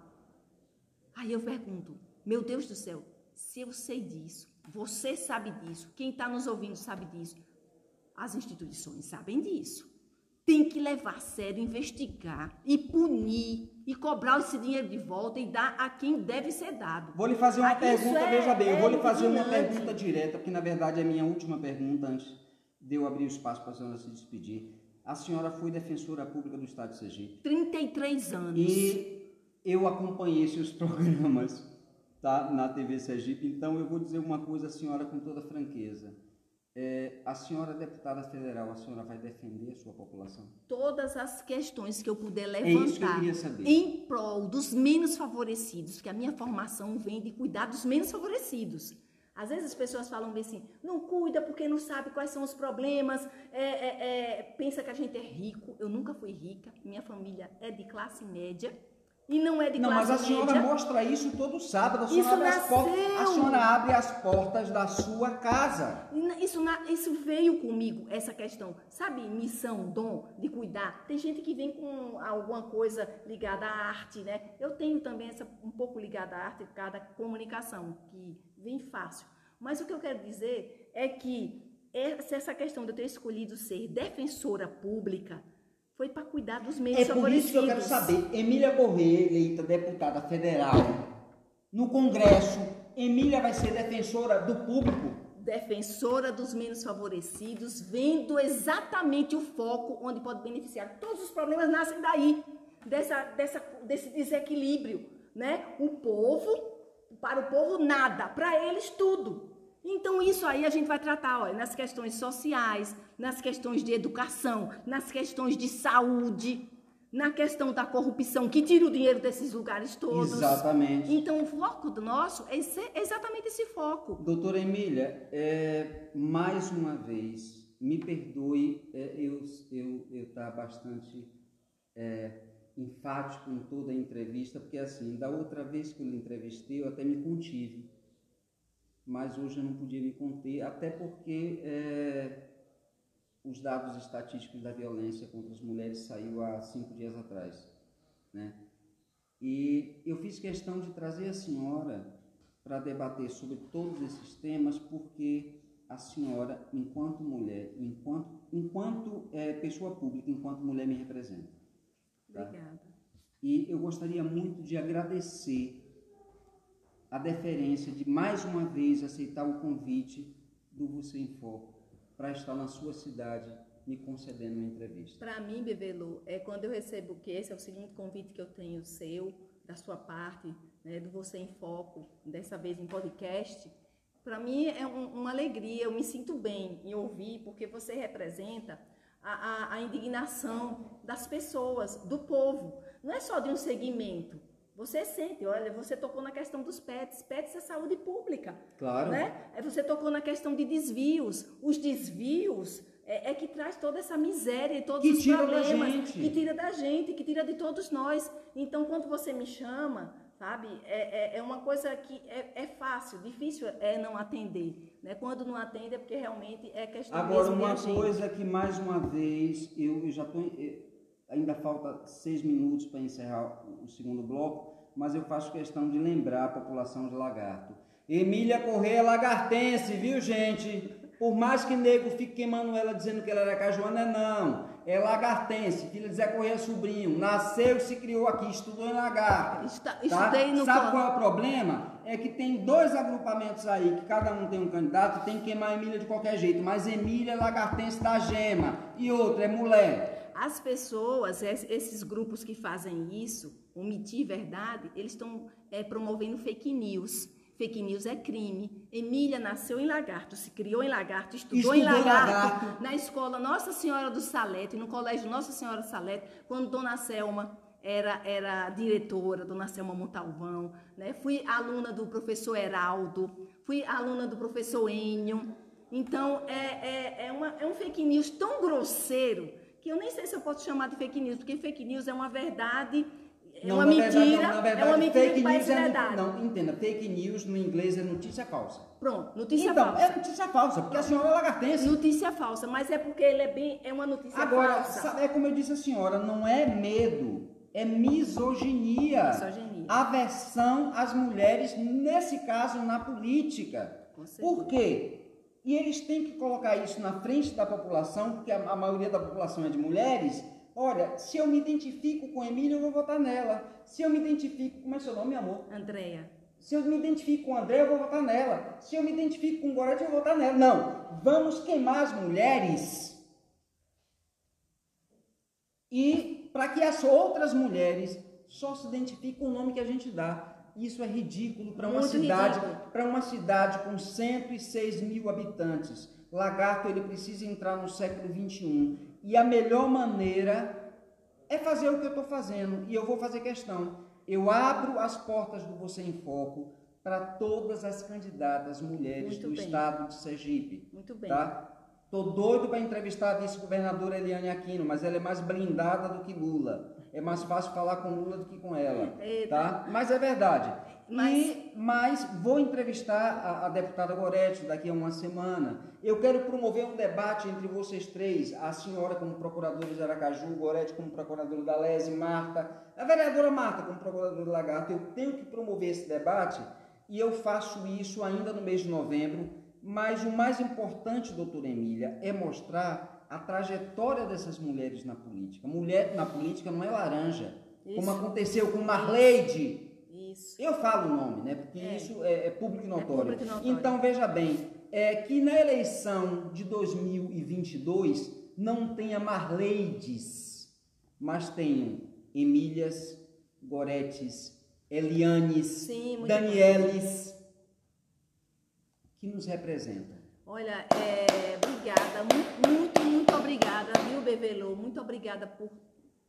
Aí eu pergunto, meu Deus do céu, se eu sei disso, você sabe disso, quem está nos ouvindo sabe disso, as instituições sabem disso. Tem que levar a sério, investigar e punir e cobrar esse dinheiro de volta e dar a quem deve ser dado. Vou lhe fazer uma Ah, pergunta, é- veja bem, eu vou lhe é fazer uma pergunta direta, porque na verdade é a minha última pergunta antes de eu abrir o espaço para a senhora se despedir. a senhora foi defensora pública do Estado de Sergipe. 33 anos. E eu acompanhei seus programas tá, na TV Sergipe, então eu vou dizer uma coisa à senhora com toda franqueza. É, a senhora deputada federal, a senhora vai defender a sua população? Todas as questões que eu puder É isso que eu levantar queria saber. em prol dos menos favorecidos, que a minha formação vem de cuidar dos menos favorecidos. Às vezes as pessoas falam bem assim, não cuida porque não sabe quais são os problemas, é, é, é, pensa que a gente é rico. Eu nunca fui rica, minha família é de classe média e não é de Não, mas classe a senhora média. mostra isso todo sábado. A senhora, Isso abre as portas, a nasceu. senhora abre as portas da sua casa. Isso, na- isso veio comigo, essa questão. Sabe, missão, dom de cuidar. Tem gente que vem com alguma coisa ligada à arte, né? Eu tenho também essa um pouco ligada à arte por causa da comunicação, que vem fácil. Mas o que eu quero dizer é que essa essa questão de eu ter escolhido ser defensora pública foi para cuidar dos meios É por isso que eu quero favorecidos. saber. Emília Corrêa, eleita deputada federal no Congresso, Emília vai ser defensora do público? defensora dos menos favorecidos, vendo exatamente o foco onde pode beneficiar. Todos os problemas nascem daí, dessa, dessa, desse desequilíbrio, né? O povo, para o povo nada, para eles tudo. Então isso aí a gente vai tratar, olha, nas questões sociais, nas questões de educação, nas questões de saúde, na questão da corrupção que tira o dinheiro desses lugares todos. Exatamente. Então o foco do nosso é exatamente esse foco. Doutora Emília, é, mais uma vez, me perdoe é, eu eu eu estar bastante é, enfático em toda a entrevista, porque assim, da outra vez que eu lhe entrevistei, eu até me contive, mas hoje eu não podia me conter, até porque é, os dados estatísticos da violência contra as mulheres saiu há cinco dias atrás, né? E eu fiz questão de trazer a senhora para debater sobre todos esses temas, porque a senhora, enquanto mulher, enquanto, enquanto eh, pessoa pública, enquanto mulher, me representa. tá? Obrigada. E eu gostaria muito de agradecer a deferência de mais uma vez aceitar o convite do Você em Foco para estar na sua cidade me concedendo uma entrevista. Para mim, Bebelu, é quando eu recebo que esse é o segundo convite que eu tenho seu, da sua parte, né, do Você em Foco, dessa vez em podcast. Para mim é um- uma alegria, eu me sinto bem em ouvir, porque você representa a, a- a indignação das pessoas, do povo. Não é só de um segmento. Você sente, olha, você tocou na questão dos PETs. PETs é saúde pública. Claro. Né? Aí você tocou na questão de desvios. Os desvios é, é que traz toda essa miséria e todos Que os tira da problemas. gente. Que tira da gente, que tira de todos nós. Então, quando você me chama, sabe, é, é, é uma coisa que é, é fácil, difícil é não atender. Né? Quando não atende é porque realmente é questão Agora, uma coisa que mais uma vez eu, eu já estou. Ainda falta seis minutos para encerrar o segundo bloco, mas eu faço questão de lembrar a população de Lagarto. Emília Correia Lagartense, viu gente? Por mais que nego fique queimando ela dizendo que ela era cajuana, não. É lagartense, filha de Zé Correia Sobrinho. Nasceu e se criou aqui, estudou em Lagarto. Está- tá? estudei no Sabe qual é o problema? É que tem dois agrupamentos aí, que cada um tem um candidato, tem que queimar a Emília de qualquer jeito. Mas Emília é lagartense da gema. E outra é mulher. As pessoas, es- esses grupos que fazem isso, omitir verdade, eles estão é, promovendo fake news. Fake news é crime. Emília nasceu em Lagarto, se criou em Lagarto, estudou, em Estudou em Lagarto, Lagarto. na escola Nossa Senhora do Salete, no colégio Nossa Senhora do Salete, quando Dona Selma era, era diretora, Dona Selma Montalvão, né? Fui aluna do professor Heraldo, fui aluna do professor Enio. Então, é, é, é, uma, é um fake news tão grosseiro que eu nem sei se eu posso chamar de fake news, porque fake news é uma verdade, é Não, uma mentira, verdade, não, verdade, é uma mentira fake que news é verdade. Não, entenda, fake news no inglês é notícia falsa. Pronto, notícia então, falsa. é notícia falsa, porque a senhora é lagartense. Notícia falsa, mas é porque ele é bem, é uma notícia Agora, falsa. sabe, é como eu disse à senhora, não é medo, é misoginia. Misoginia. Aversão às mulheres, nesse caso, na política. Por quê? E eles têm que colocar isso na frente da população, porque a, a maioria da população é de mulheres. Olha, se eu me identifico com Emília, eu vou votar nela. Se eu me identifico. Como é seu nome, amor? Andréia, Se eu me identifico com André, eu vou votar nela. Se eu me identifico com Gorete, eu vou votar nela. Não. Vamos queimar as mulheres e para que as outras mulheres só se identifiquem com o nome que a gente dá. Isso é ridículo para uma cidade, para uma cidade com 106 mil habitantes. Lagarto ele precisa entrar no século 21 e a melhor maneira é fazer o que eu estou fazendo e eu vou fazer questão. Eu abro as portas do Você em Foco para todas as candidatas mulheres Muito do bem. estado de Sergipe. Muito bem. Tá? Tô doido para entrevistar a vice-governadora Eliane Aquino, mas ela é mais blindada do que Lula. É mais fácil falar com Lula do que com ela, tá? Mas é verdade. Mas- E, mas vou entrevistar a, a deputada Gorete daqui a uma semana. Eu quero promover um debate entre vocês três, a senhora como procuradora de Aracaju, Gorete como procuradora da Lese, Marta, a vereadora Marta como procuradora de Lagarto. Eu tenho que promover esse debate e eu faço isso ainda no mês de novembro. Mas o mais importante, doutora Emília, é mostrar a trajetória dessas mulheres na política. Mulher na política não é laranja, como Isso. aconteceu com Marleide. Isso. Eu falo o nome, né? Porque É. isso é, é público e notório. público e notório. Então, veja bem, é que na eleição de 2022 não tenha Marleides, mas tenham Emílias, Goretes, Elianes, Sim, Danieles, que nos representam. Olha, é, obrigada, muito, muito, muito obrigada, viu, Bevelô? Muito obrigada por,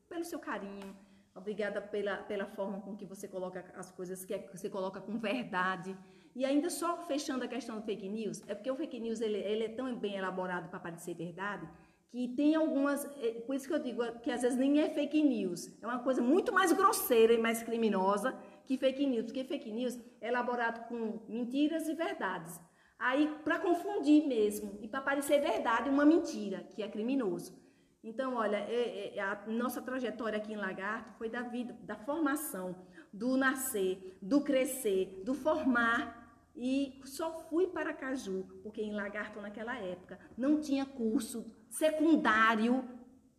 pelo seu carinho, obrigada pela, pela forma com que você coloca as coisas, que, é- que você coloca com verdade. E ainda só fechando a questão do fake news, é porque o fake news ele, ele é tão bem elaborado para parecer verdade, que tem algumas, é, por isso que eu digo que às vezes nem é fake news, é uma coisa muito mais grosseira e mais criminosa que fake news, porque fake news é elaborado com mentiras e verdades. Aí, para confundir mesmo, e para parecer verdade uma mentira, que é criminoso. Então, olha, é- é- a nossa trajetória aqui em Lagarto foi da vida, da formação, do nascer, do crescer, do formar. E só fui para Caju, porque em Lagarto, naquela época, não tinha curso secundário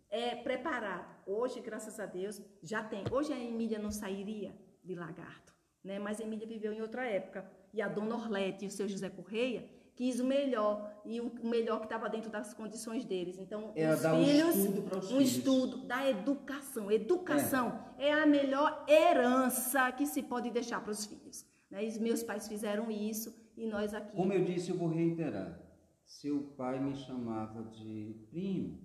é, preparado. Hoje, graças a Deus, já tem. Hoje a Emília não sairia de Lagarto, né? mas a Emília viveu em outra época. E a dona Orlete e o seu José Correia quis o melhor, e o melhor que estava dentro das condições deles. Então, Era os dar um filhos, estudo um filhos. estudo da educação. Educação é. a melhor herança que se pode deixar para os filhos. Né? E meus pais fizeram isso e nós aqui. Como eu disse, eu vou reiterar. Seu pai me chamava de primo.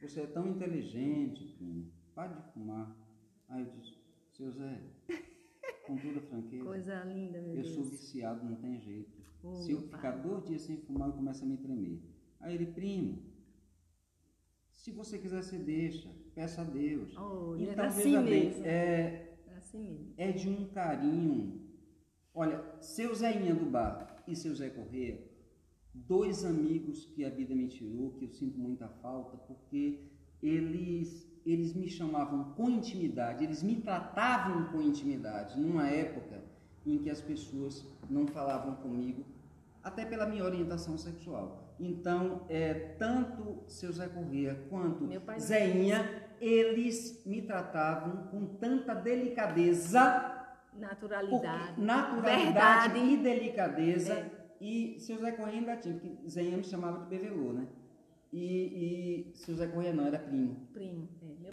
Você é tão inteligente, primo. Pare de fumar. Aí eu disse, seu Zé, com toda franqueza, Coisa linda, meu eu Deus. sou viciado, não tem jeito. Oh, Se eu ficar pai. dois dias sem fumar, eu começo a me tremer. Aí ele, primo, se você quiser, você deixa. Peça a Deus. Oh, então, era assim veja bem, mesmo. é, É assim é de um carinho. Olha, seu Zéinha do Bar e seu Zé Corrêa, dois amigos que a vida me tirou, que eu sinto muita falta, porque eles, eles me chamavam com intimidade, eles me tratavam com intimidade, numa época em que as pessoas não falavam comigo, até pela minha orientação sexual. Então, é, tanto seu Zé Corrêa quanto Zéinha, eles me tratavam com tanta delicadeza Naturalidade. porque naturalidade Verdade. e delicadeza. É. E seu Zé Corrêa ainda tinha, porque Zenha me chamava de bevelô, né? E, e seu Zé Corrêa não, era primo. Primo.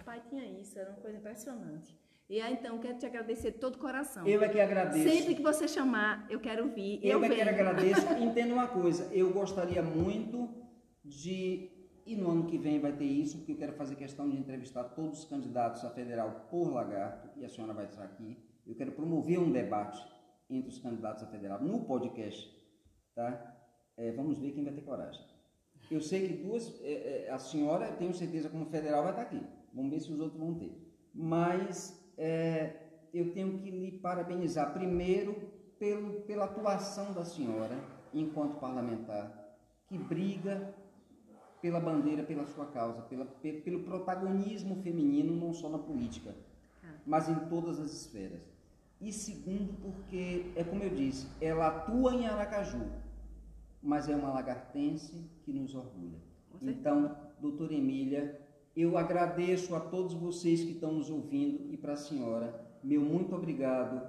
É, pai tinha isso, era uma coisa impressionante. E aí, então, quero te agradecer de todo o coração. Eu é que agradeço. Sempre que você chamar, eu quero vir. eu, é que venho. agradeço. Entenda uma coisa, eu gostaria muito de. E no ano que vem vai ter isso, porque eu quero fazer questão de entrevistar todos os candidatos a federal por lagarto, e a senhora vai estar aqui. Eu quero promover um debate entre os candidatos a federal no podcast, tá? É, vamos ver quem vai ter coragem. Eu sei que duas, é, é, a senhora, tenho certeza, como federal, vai estar aqui. Vamos ver se os outros vão ter. Mas é, eu tenho que lhe parabenizar, primeiro, pelo, pela atuação da senhora, enquanto parlamentar, que briga pela bandeira, pela sua causa, pela, pe- pelo protagonismo feminino, não só na política, mas em todas as esferas. E segundo, porque, é como eu disse, ela atua em Aracaju, mas é uma lagartense que nos orgulha. Então, doutora Emília, eu agradeço a todos vocês que estão nos ouvindo e para a senhora, meu muito obrigado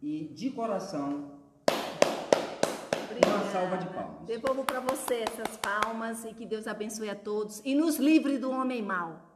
e de coração, uma salva de palmas. Devolvo para você essas palmas e que Deus abençoe a todos e nos livre do homem mau.